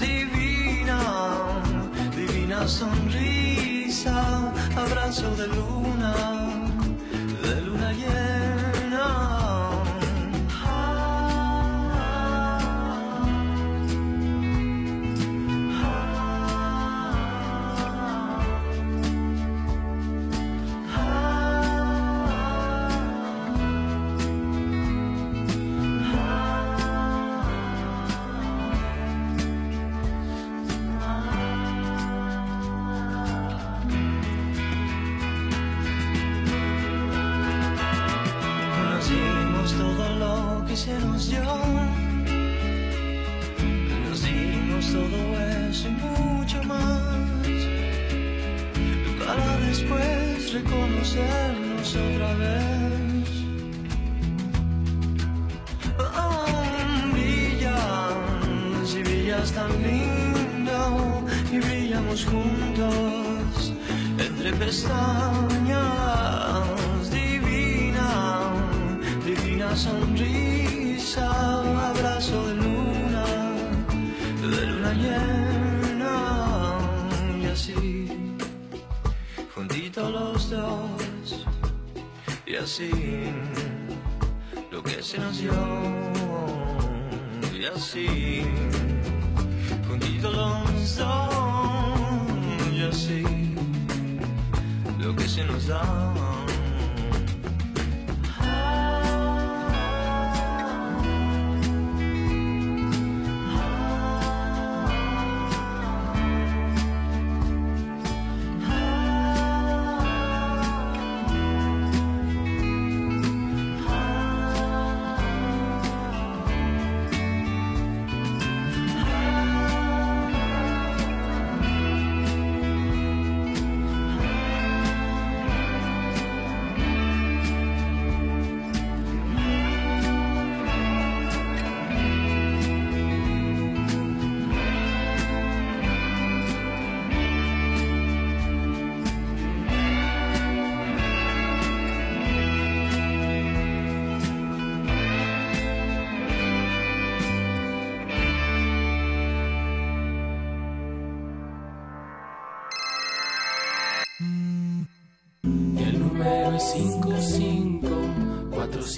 Divina, divina sonrisa. Abrazo de luna,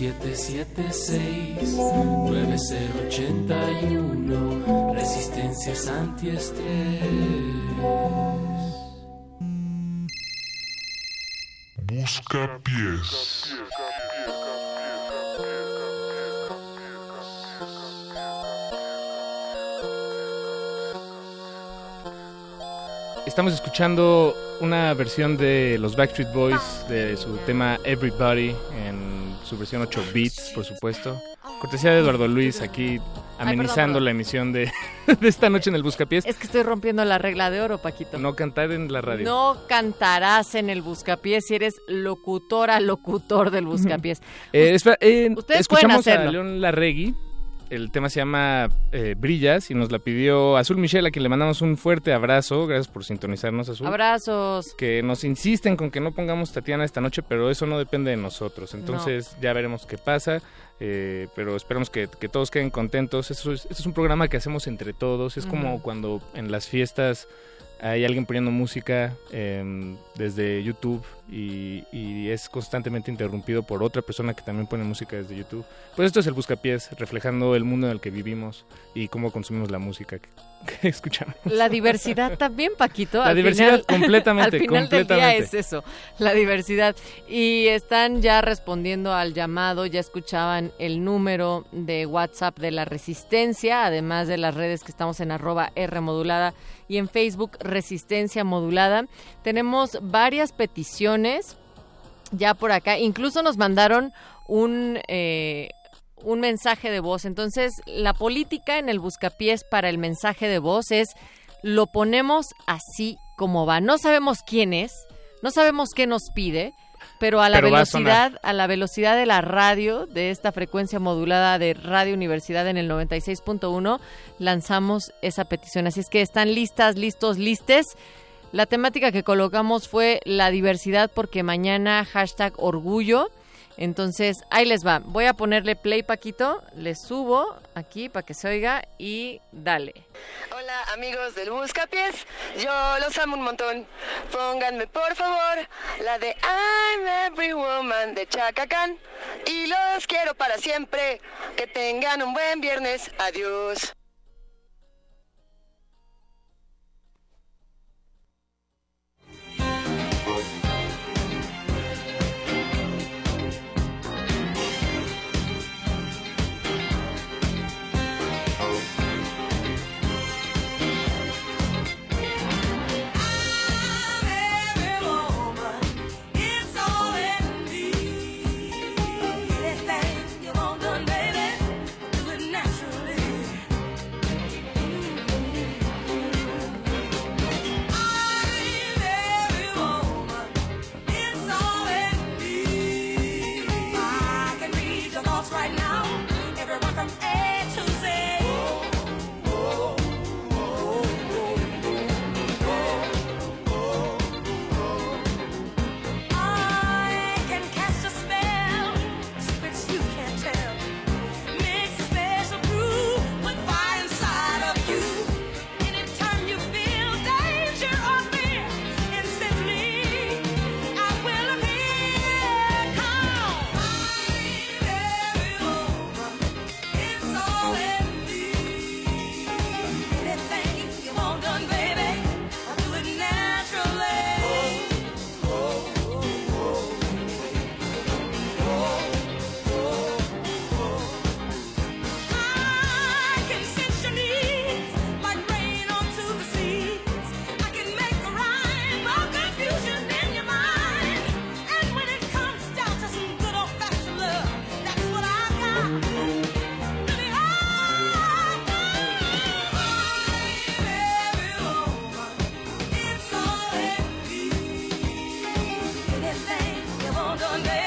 554776-9081. Resistencias antiestrés. Busca pies. Estamos escuchando una versión de los Backstreet Boys de su tema Everybody en su versión 8 bits, por supuesto. Cortesía de Eduardo Luis aquí amenizando perdón. la emisión de, de esta noche en el Buscapiés. Es que estoy rompiendo la regla de oro, Paquito. No cantar en la radio. No cantarás en el Buscapiés si eres locutora, locutor del Buscapiés. Eh, espera, eh, Ustedes pueden escuchamos a hacerlo. León Larregui. El tema se llama eh, Brillas y nos la pidió Azul Michelle, a quien le mandamos un fuerte abrazo. Gracias por sintonizarnos, Azul. Abrazos. Que nos insisten con que no pongamos Tatiana esta noche, pero eso no depende de nosotros. Entonces ya veremos qué pasa. eh, pero esperamos que, que todos queden contentos. Eso es, esto es un programa que hacemos entre todos. Es como cuando en las fiestas hay alguien poniendo música eh, desde YouTube y, y es constantemente interrumpido por otra persona que también pone música desde YouTube. Pues esto es el Buscapiés, reflejando el mundo en el que vivimos y cómo consumimos la música que, que escuchamos. La diversidad también, Paquito. La al diversidad, final- completamente, Al final del día completamente. es eso, la diversidad. Y están ya respondiendo al llamado, ya escuchaban el número de WhatsApp de la Resistencia, además de las redes que estamos en arroba R modulada y en Facebook Resistencia Modulada. Tenemos varias peticiones ya por acá. Incluso nos mandaron un, eh, un mensaje de voz. Entonces, la política en el buscapiés para el mensaje de voz es lo ponemos así como va. No sabemos quién es, no sabemos qué nos pide, pero a la Pero va a velocidad, a la velocidad de la radio, de esta frecuencia modulada de Radio Universidad en el 96.1, lanzamos esa petición. Así es que están listas, listos, listes. La temática que colocamos fue la diversidad porque mañana hashtag orgullo. Entonces, ahí les va. Voy a ponerle play, Paquito. Le subo aquí para que se oiga y dale. Hola amigos del Buscapiés, yo los amo un montón. Pónganme por favor la de I'm Every Woman de Chaka Khan. Y los quiero para siempre. Que tengan un buen viernes. Adiós. Sunday.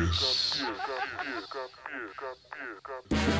Buscapiés.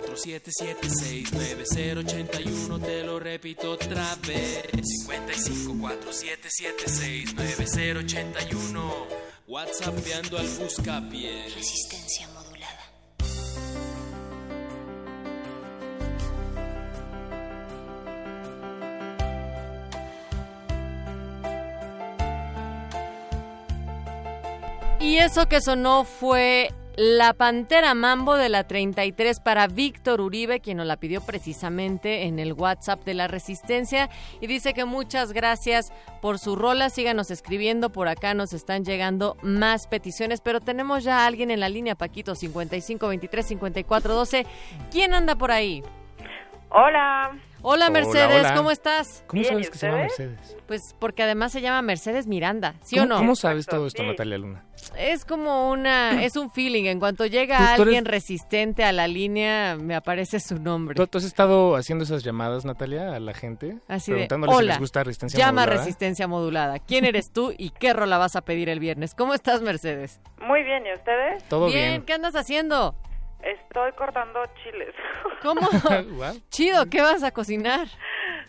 55 4776 9081 te lo repito otra vez. 55 4776 9081 WhatsAppeando al buscapiés Resistencia modulada. Y eso que sonó fue La Pantera Mambo de la 33 para Víctor Uribe, quien nos la pidió precisamente en el WhatsApp de la Resistencia. Y dice que muchas gracias por su rola. Síganos escribiendo. Por acá nos están llegando más peticiones. Pero tenemos ya a alguien en la línea, Paquito, 55 23 54 12. ¿Quién anda por ahí? Hola. Hola, Mercedes, hola. ¿cómo estás? ¿Cómo Bien, sabes ¿y que se llama? Mercedes? Pues porque además se llama Mercedes Miranda, ¿sí o ¿Cómo, no? cómo sabes todo esto, sí. Natalia Luna? Es como una, es un feeling. En cuanto llega Tú- tú alguien eres- resistente a la línea, me aparece su nombre. ¿Tú, tú has estado haciendo esas llamadas, Natalia, a la gente? Así de, preguntándoles si hola, les gusta resistencia llama modulada? resistencia modulada. ¿Quién eres tú y qué rola vas a pedir el viernes? ¿Cómo estás, Mercedes? Muy bien, ¿y ustedes? Todo bien. ¿qué andas haciendo? Estoy cortando chiles. ¿Cómo? Chido, ¿qué vas a cocinar?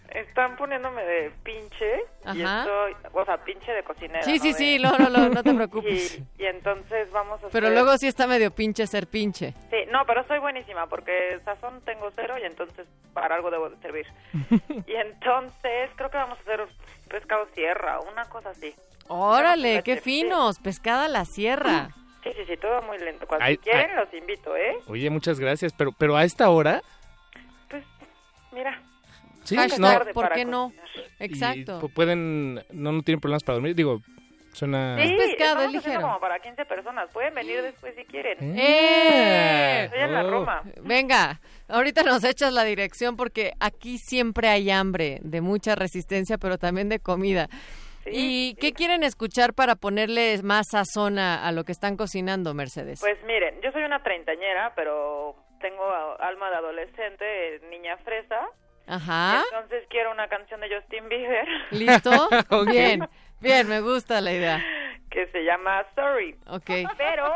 Están poniéndome de pinche y Ajá. estoy, o sea, pinche de cocinera. Sí, sí, ¿no? sí, De- no, no, no, no te preocupes. Y, y entonces vamos a Pero hacer- luego sí está medio pinche ser pinche. Sí, no, pero soy buenísima porque sazón tengo cero y entonces para algo debo de servir. y entonces creo que vamos a hacer pescado sierra, una cosa así. Órale, qué finos, pescada a la sierra. Sí, sí, sí, todo muy lento. Cuando Ay, quieren los invito, ¿eh? Oye, muchas gracias, pero, pero a esta hora... Pues, mira. Sí, Hashtag, no. tarde ¿por qué no? cocinar. Exacto. Y pu- pueden... No, no tienen problemas para dormir. Digo, suena... Sí, pescado, es estamos haciendo ligero. como para 15 personas. Pueden venir después si quieren. ¡Eh! Estoy en la Oh. Roma. Venga, ahorita nos echas la dirección porque aquí siempre hay hambre, de mucha resistencia, pero también de comida. Sí, ¿Y sí. qué quieren escuchar para ponerle más sazón a, a lo que están cocinando, Mercedes? Pues miren, yo soy una treintañera, pero tengo alma de adolescente, niña fresa. Ajá, Entonces quiero una canción de Justin Bieber ¿listo? Bien, bien, me gusta la idea. que se llama Sorry. Ok. Pero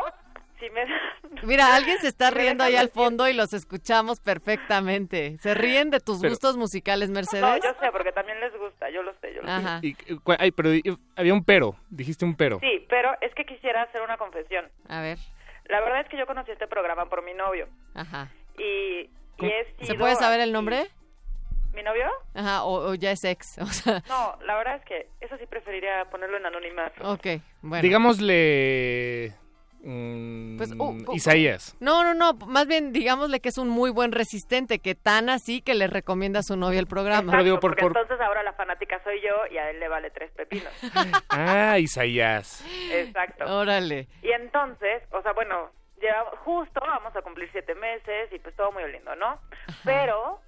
si me Mira, alguien se está riendo ahí al fondo y los escuchamos perfectamente. ¿Se ríen de tus Pero- gustos musicales, Mercedes? No, yo sé, porque también les gusta, yo lo sé, yo lo sé. Ajá. Y- y- cu- ay, pero y- había un pero. Dijiste un pero. Sí, pero es que quisiera hacer una confesión. A ver, La verdad es que yo conocí este programa por mi novio ajá. y, y he ¿Se puede saber el nombre? ¿Mi novio? Ajá, o, o ya es ex. O sea, No, la verdad es que eso sí preferiría ponerlo en anonimato. ok, bueno. Digámosle... mm, Pues, uh, Isaías. No, no, no, más bien digámosle que es un muy buen resistente, que tan así que le recomienda a su novia el programa. Pero digo, Exacto, por- porque por- entonces ahora la fanática soy yo y a él le vale tres pepinos. Ah, Isaías. Exacto. Órale. Y entonces, o sea, bueno, ya justo vamos a cumplir siete meses y pues todo muy lindo, ¿no? Pero,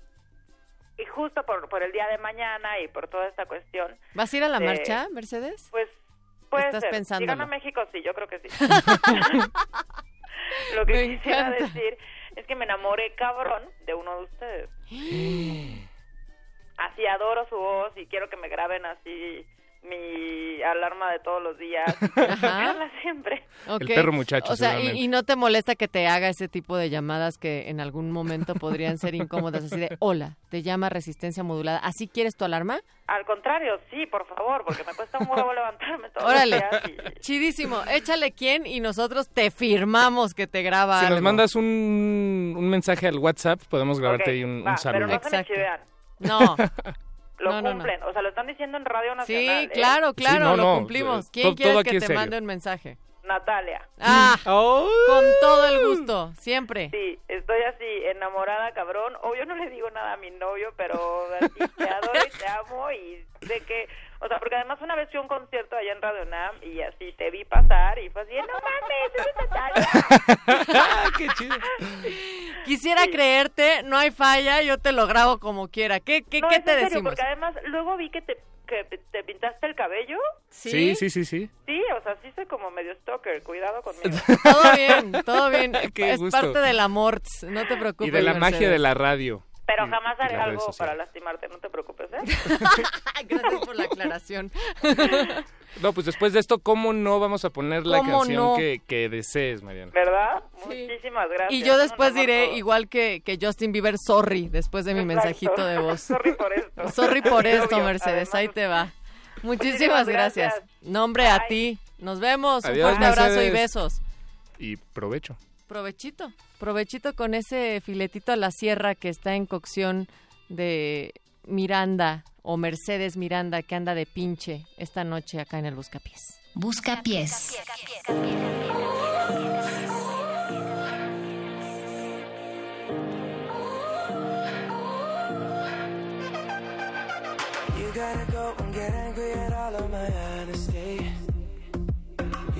y justo por, por el día de mañana y por toda esta cuestión, ¿Vas a ir a la de- marcha, Mercedes? pues puede Estás ser. Si pensándolo. gana México, sí, yo creo que sí. Lo que Me quisiera encanta. decir es que me enamoré cabrón de uno de ustedes. Así adoro su voz y quiero que me graben así mi alarma de todos los días. Ajá. Siempre. Ok. El perro muchacho, O sea, y, y no te molesta que te haga ese tipo de llamadas que en algún momento podrían ser incómodas, así de, hola, te llama resistencia modulada, ¿así quieres tu alarma? Al contrario, sí, por favor, porque me cuesta un huevo levantarme todos Órale, los días. y- chidísimo, échale quién y nosotros te firmamos que te graba Si nos algo. mandas un, un mensaje al WhatsApp, podemos grabarte Ok, ahí un, va, un saludo. Pero no se me Exacto. No, Lo No, no, no. cumplen. O sea, lo están diciendo en Radio sí, Nacional. ¿eh? claro, claro, no, lo no, cumplimos. ¿Quién to- quieres todo aquí que te serio. mande un mensaje? Natalia. Ah, Oh. con todo el gusto, siempre. Sí, estoy así, enamorada, cabrón. Obvio no le digo nada a mi novio, pero así, te adoro y te amo y sé que... O sea, porque además una vez fui a un concierto allá en Radio Nam y así te vi pasar y fue así, no mames, Natalia. ¡Qué chido! Quisiera creerte, no hay falla, yo te lo grabo como quiera. ¿Qué, qué, no, qué es te en serio, decimos? porque además luego vi que te, que te pintaste el cabello. Sí, sí, sí, sí. Sí, o sea, sí soy como medio stalker, cuidado conmigo. Todo bien, todo bien. Qué es gusto. parte del amor, no te preocupes. Y de la magia de la radio. Pero Y- jamás haré algo para lastimarte, no te preocupes, ¿eh? Gracias por la aclaración. No, pues después de esto, ¿cómo no vamos a poner la ¿Cómo canción no? que, que desees, Mariana? ¿Verdad? Muchísimas gracias. Y yo después diré, todo. igual que, que Justin Bieber, sorry, después de mi Exacto. mensajito de voz. Sorry por esto. Sorry por esto, Mercedes, además. ahí te va. Muchísimas Muchísimas gracias. gracias. Nombre a ti. Nos vemos. Un fuerte abrazo y besos. Y provecho. Provechito. Provechito con ese filetito a la sierra que está en cocción de Miranda o Mercedes Miranda que anda de pinche esta noche acá en el Buscapiés. Buscapiés. You gotta go and get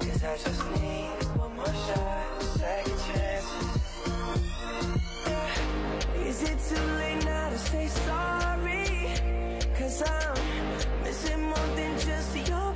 Cause I just need one more shot, second chances Yeah. Is it too late now to say sorry? Cause I'm missing more than just your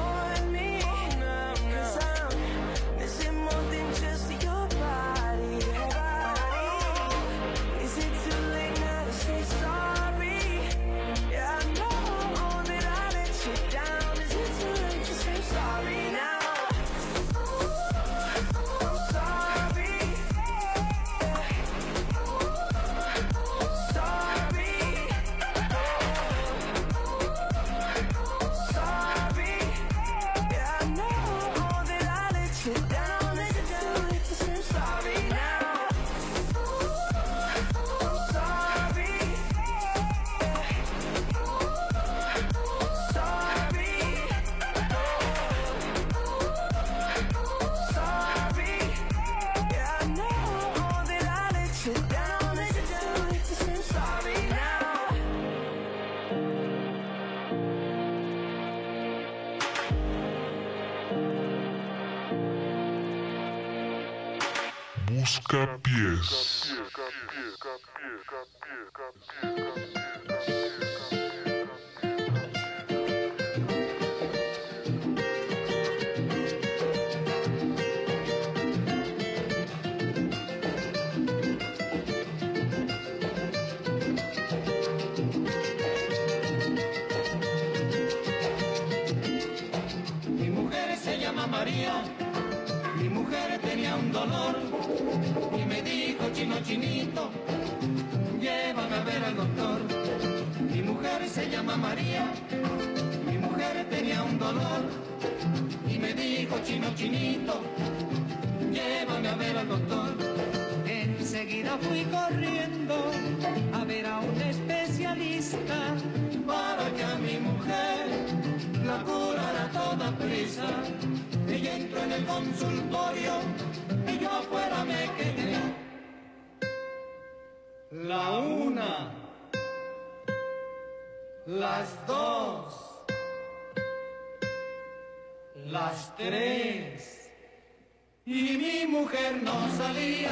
salía.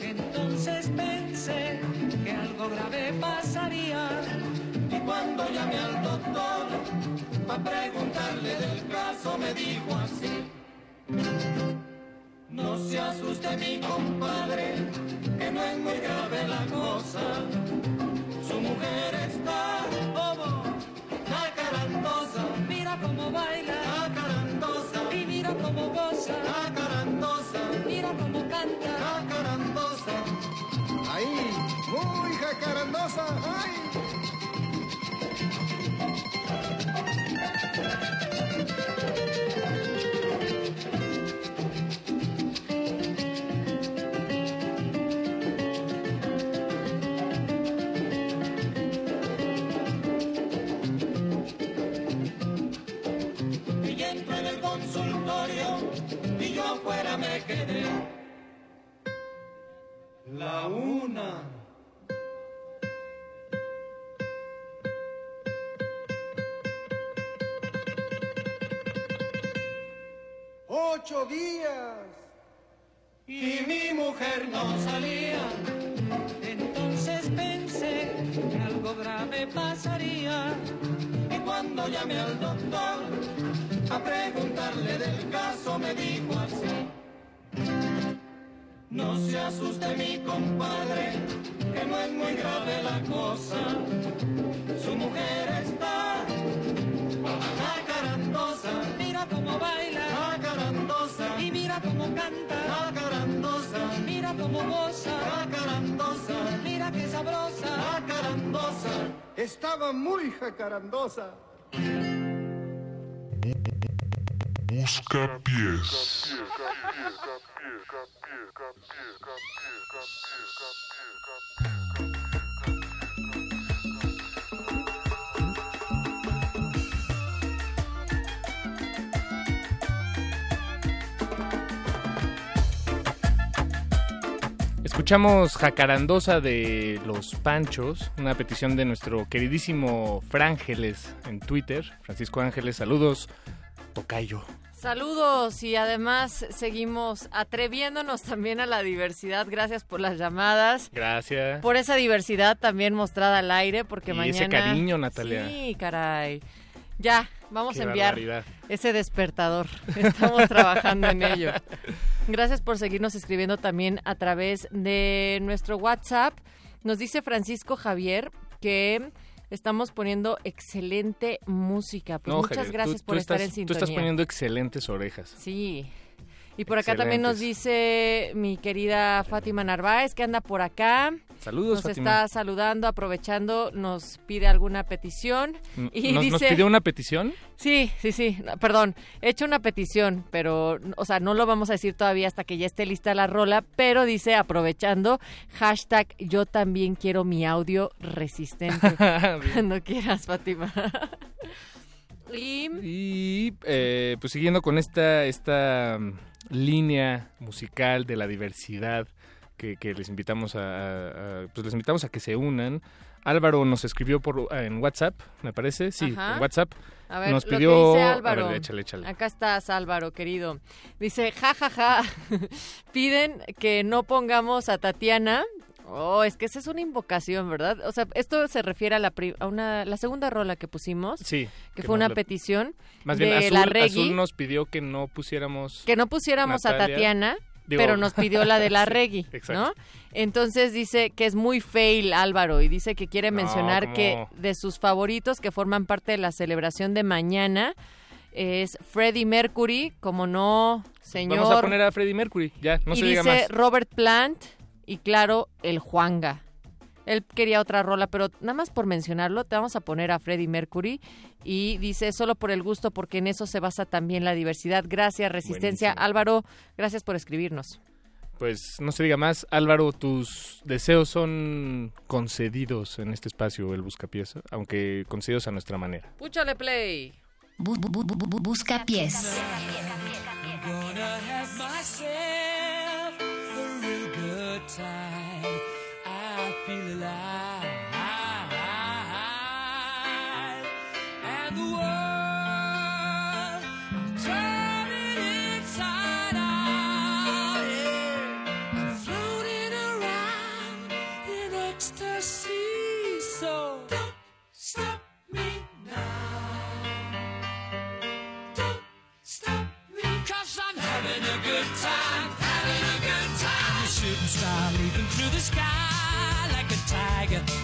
Entonces pensé que algo grave pasaría y cuando llamé al doctor para preguntarle del caso me dijo así. No se asuste mi compadre, que no es muy grave la cosa. Su mujer está como acarandosa. Mira cómo baila, acarandosa. Y mira cómo goza. Muy jacarandosa. ¡Ay! Y entro en el consultorio y yo afuera me quedé. La una. Ocho días. y mi mujer no salía. Entonces pensé que algo grave pasaría. Y cuando llamé al doctor a preguntarle del caso, me dijo así: No se asuste, mi compadre, que no es muy grave la cosa. Su mujer está mira cómo canta, acarandosa. Mira cómo goza, acarandosa. Mira qué sabrosa, acarandosa. Estaba muy jacarandosa. Busca pies. Escuchamos Jacarandosa de Los Panchos, una petición de nuestro queridísimo Frángeles en Twitter. Francisco Ángeles, saludos. Tocayo. Saludos y además seguimos atreviéndonos también a la diversidad. Gracias por las llamadas. Gracias. Por esa diversidad también mostrada al aire, porque Y mañana... ese cariño, Natalia. Sí, caray. Ya, vamos Qué a enviar barbaridad. ese despertador. Estamos trabajando en ello. Gracias por seguirnos escribiendo también a través de nuestro WhatsApp. Nos dice Francisco Javier que estamos poniendo excelente música. Pues No, muchas Javier, gracias tú por estar estás- en sintonía. Tú estás poniendo excelentes orejas. Sí. Y por acá también nos dice mi querida Fátima Narváez que anda por acá. Saludos, Nos Fátima. está saludando, aprovechando, nos pide alguna petición. Y ¿Nos, nos dice, pidió una petición? Sí, sí, sí, no, perdón, he hecho una petición, pero, o sea, no lo vamos a decir todavía hasta que ya esté lista la rola, pero dice, aprovechando, hashtag yo también quiero mi audio resistente. Cuando quieras, Fátima. y... Y eh, pues siguiendo con esta, esta línea musical de la diversidad que, que les invitamos a, pues les invitamos a que se unan. Álvaro nos escribió por en WhatsApp, me parece, sí, Ajá. en WhatsApp. A ver, nos lo que pidió, dice a Álvaro. ver, échale, échale. Acá estás, Álvaro, querido. Dice, ja, ja, ja, piden que no pongamos a Tatiana. Oh, es que esa es una invocación, ¿verdad? O sea, esto se refiere a la, pri- a una, la segunda rola que pusimos, Sí, que que fue una lo- petición Más bien, Azul, la Reggae, Azul nos pidió que no pusiéramos que no pusiéramos a. Tatiana, Digo- pero nos pidió la de la Reggae, exacto. ¿no? Entonces dice que es muy fail Álvaro y dice que quiere mencionar que de sus favoritos que forman parte de la celebración de mañana es Freddie Mercury, como no, señor. Vamos a poner a Freddie Mercury, ya, no y se diga dice más. Robert Plant y claro, el Juanga. Él quería otra rola, pero nada más por mencionarlo, te vamos a poner a Freddie Mercury y dice solo por el gusto, porque en eso se basa también la diversidad. Gracias, Resistencia. Buenísimo. Álvaro, gracias por escribirnos. Pues no se diga más, Álvaro, tus deseos son concedidos en este espacio, el Buscapiés, aunque concedidos a nuestra manera. Púchale play. Gonna have time. I feel alive. A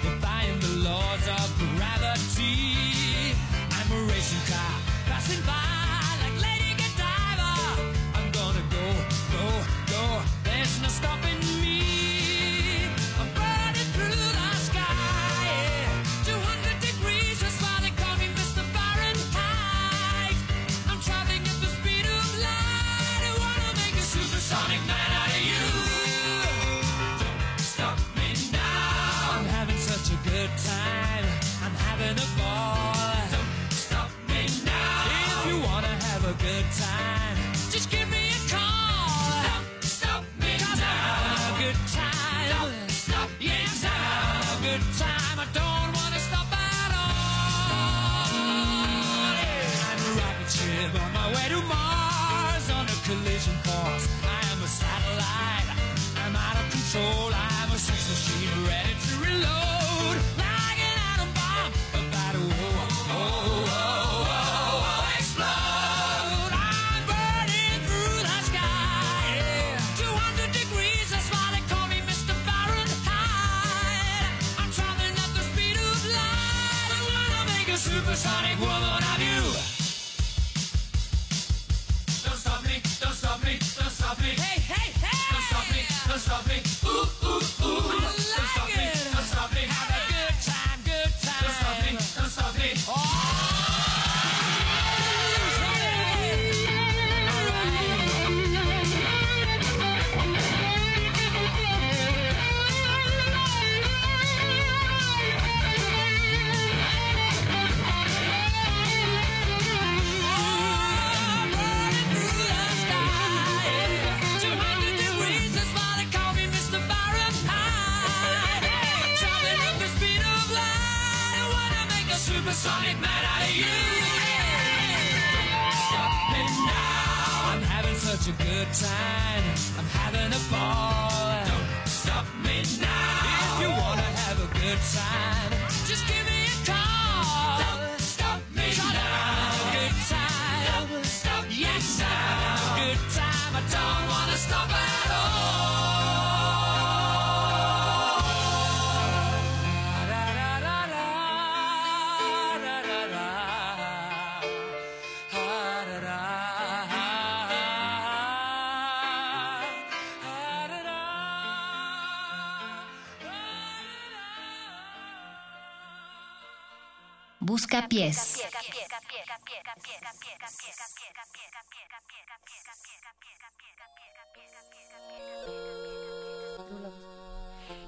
Busca pies.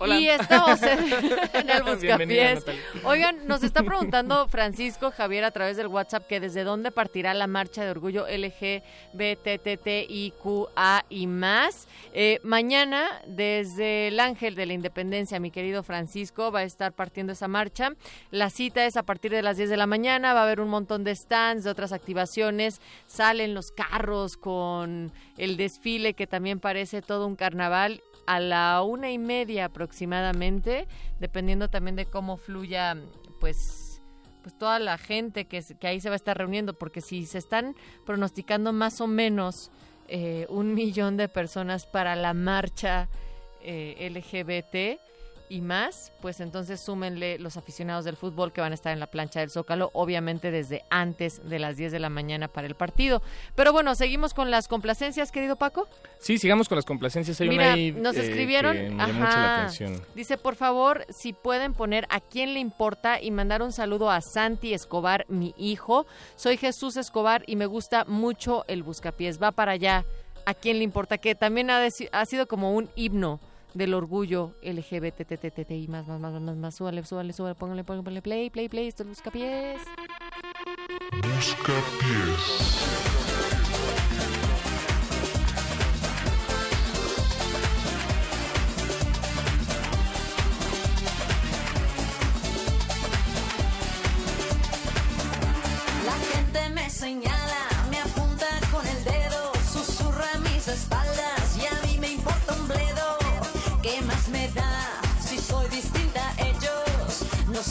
Hola. Y estamos en, en el Buscapiés. Oigan, nos está preguntando Francisco Javier a través del WhatsApp que desde dónde partirá la marcha de orgullo LGBTTIQA y más. Eh, mañana, desde el Ángel de la Independencia, mi querido Francisco, va a estar partiendo esa marcha. La cita es a partir de las 10 de la mañana. Va a haber un montón de stands, de otras activaciones. Salen los carros con el desfile que también parece todo un carnaval a la una y media aproximadamente, dependiendo también de cómo fluya, pues, pues toda la gente que, que ahí se va a estar reuniendo, porque si se están pronosticando más o menos eh, un millón de personas para la marcha eh, LGBT y más, pues entonces súmenle los aficionados del fútbol que van a estar en la plancha del Zócalo, obviamente desde antes de las 10 de la mañana para el partido. Pero bueno, seguimos con las complacencias, querido Paco. Sí, sigamos con las complacencias. Hay Mira, una ahí, nos eh, escribieron, que me llamó mucho la ajá. atención. Dice, por favor, si pueden poner a quién le importa y mandar un saludo a Santi Escobar, mi hijo. Soy Jesús Escobar y me gusta mucho el Buscapiés. Va para allá. ¿A quién le importa? Que también ha sido como un himno del orgullo LGBTTTI más, más, más, más, más, súbale, súbale, súbale, póngale, póngale play, play, play, esto es el Buscapiés. Busca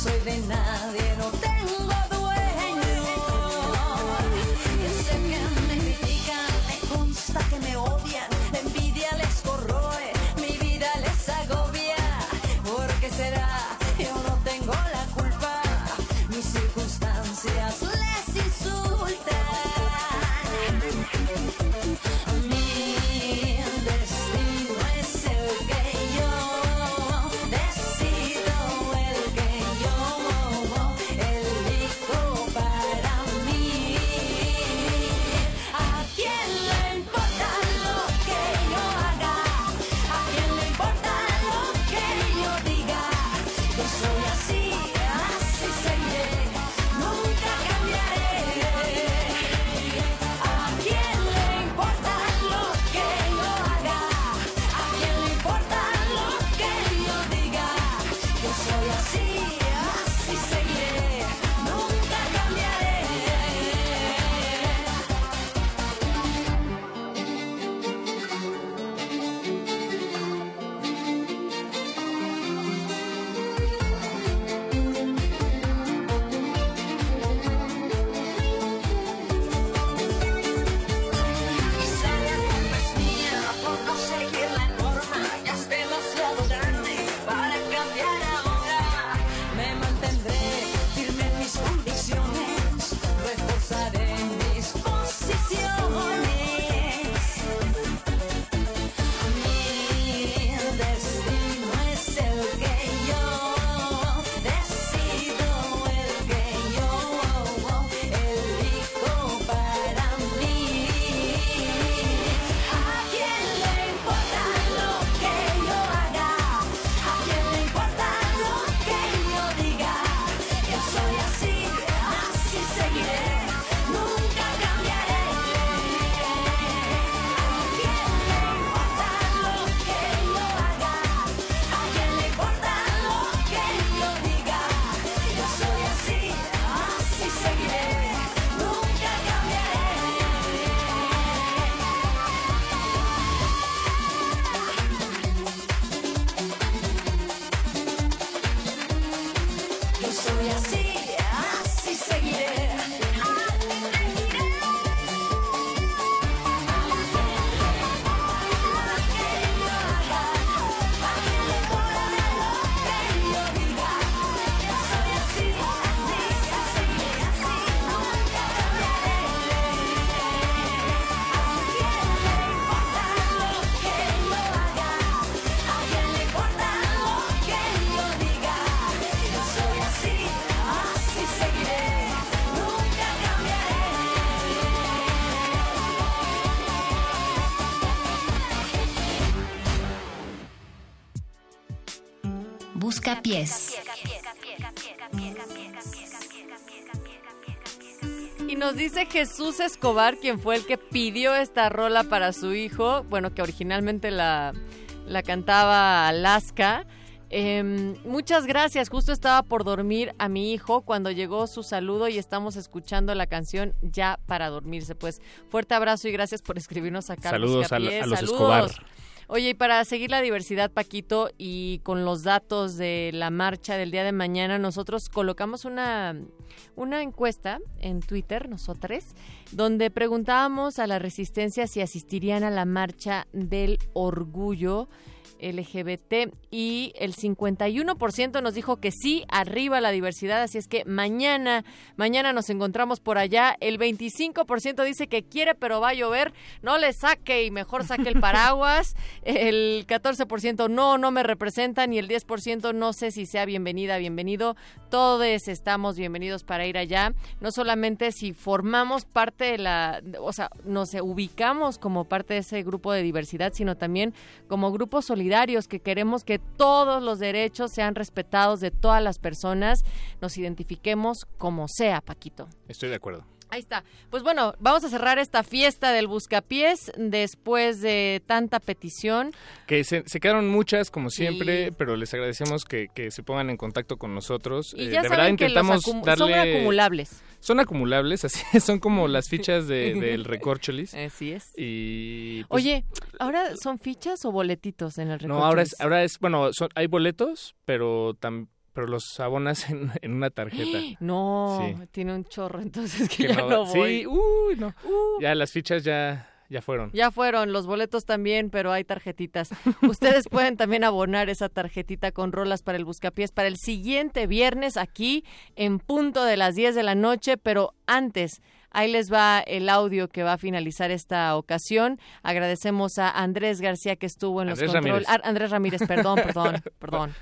soy de nadie, Jesús Escobar, quien fue el que pidió esta rola para su hijo, bueno, que originalmente la, la cantaba Alaska. Em, muchas gracias, justo estaba por dormir a mi hijo cuando llegó su saludo y estamos escuchando la canción ya para dormirse. Pues fuerte abrazo y gracias por escribirnos acá. Saludos a, a los Saludos. Escobar. Oye, y para seguir la diversidad, Paquito, y con los datos de la marcha del día de mañana, nosotros colocamos una, una encuesta en Twitter, nosotros, donde preguntábamos a la resistencia si asistirían a la marcha del orgullo LGBT y el 51% nos dijo que sí, arriba la diversidad, así es que mañana, mañana nos encontramos por allá, el 25% dice que quiere pero va a llover, no le saque y mejor saque el paraguas, el 14% no, no me representan y el 10% no sé si sea bienvenida, bienvenido, todos estamos bienvenidos para ir allá, no solamente si formamos parte de la, o sea, nos ubicamos como parte de ese grupo de diversidad, sino también como grupo solidario que queremos que todos los derechos sean respetados de todas las personas, nos identifiquemos como sea, Paquito. Estoy de acuerdo. Ahí está. Pues bueno, vamos a cerrar esta fiesta del Buscapiés después de tanta petición. Que se, se quedaron muchas, como Sí. siempre, pero les agradecemos que, que se pongan en contacto con nosotros. Y Eh, ya de saben verdad que intentamos darle... son acumulables. Son acumulables, así son como las fichas de, del recorcholis. Así es. Y pues, Oye, ¿ahora son fichas o boletitos en el no, ahora es, recorcholis? ahora es, bueno, son- hay boletos, pero tam- pero los abonas en, en una tarjeta. No, Sí. tiene un chorro, entonces que, Que ya no- no, voy. Sí, uy, no. Ya las fichas ya, ya fueron. Ya fueron, los boletos también, pero hay tarjetitas. Ustedes pueden también abonar esa tarjetita con rolas para el Buscapiés para el siguiente viernes aquí en punto de las 10 de la noche, pero antes... Ahí les va el audio que va a finalizar esta ocasión. Agradecemos a Andrés García que estuvo en los Andrés controles. Ramírez. Ah, Andrés Ramírez, perdón, perdón, perdón.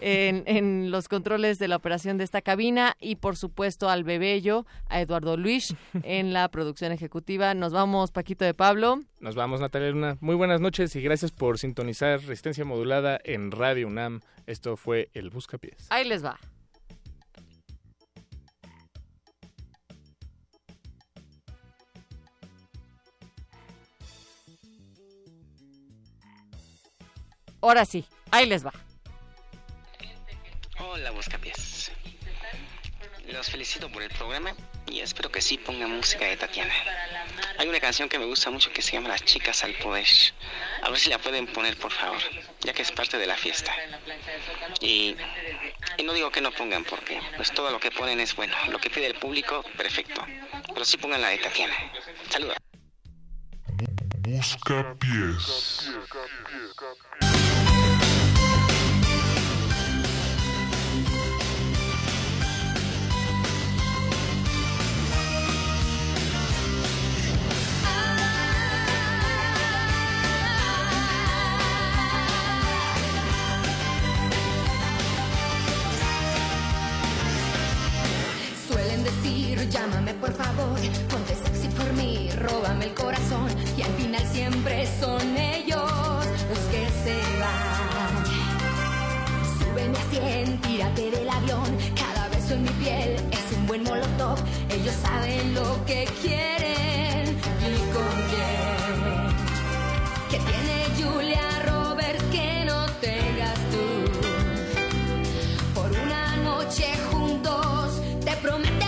En, en los controles de la operación de esta cabina y por supuesto al Bebello, a Eduardo Luis en la producción ejecutiva. Nos vamos, Paquito de Pablo. Nos vamos, Natalia Luna. Muy buenas noches y gracias por sintonizar Resistencia Modulada en Radio UNAM. Esto fue El Buscapiés. Ahí les va. Ahora sí, ahí les va. Hola, Buscapiés. Los felicito por el programa y espero que sí pongan música de Tatiana. Hay una canción que me gusta mucho que se llama Las chicas al poder. A ver si la pueden poner, por favor, ya que es parte de la fiesta. Y, no digo que no pongan porque pues todo lo que ponen es bueno. Lo que pide el público, perfecto. Pero sí pongan la de Tatiana. Saludos. Busca pies. Llámame por favor, ponte sexy por mí, róbame el corazón y al final siempre son ellos los que se van. Súbeme a 100, tírate del avión, cada beso en mi piel es un buen molotov, ellos saben lo que quieren y con quién. Que tiene Julia Roberts que no tengas tú por una noche juntos te prometen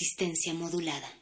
Resistencia modulada.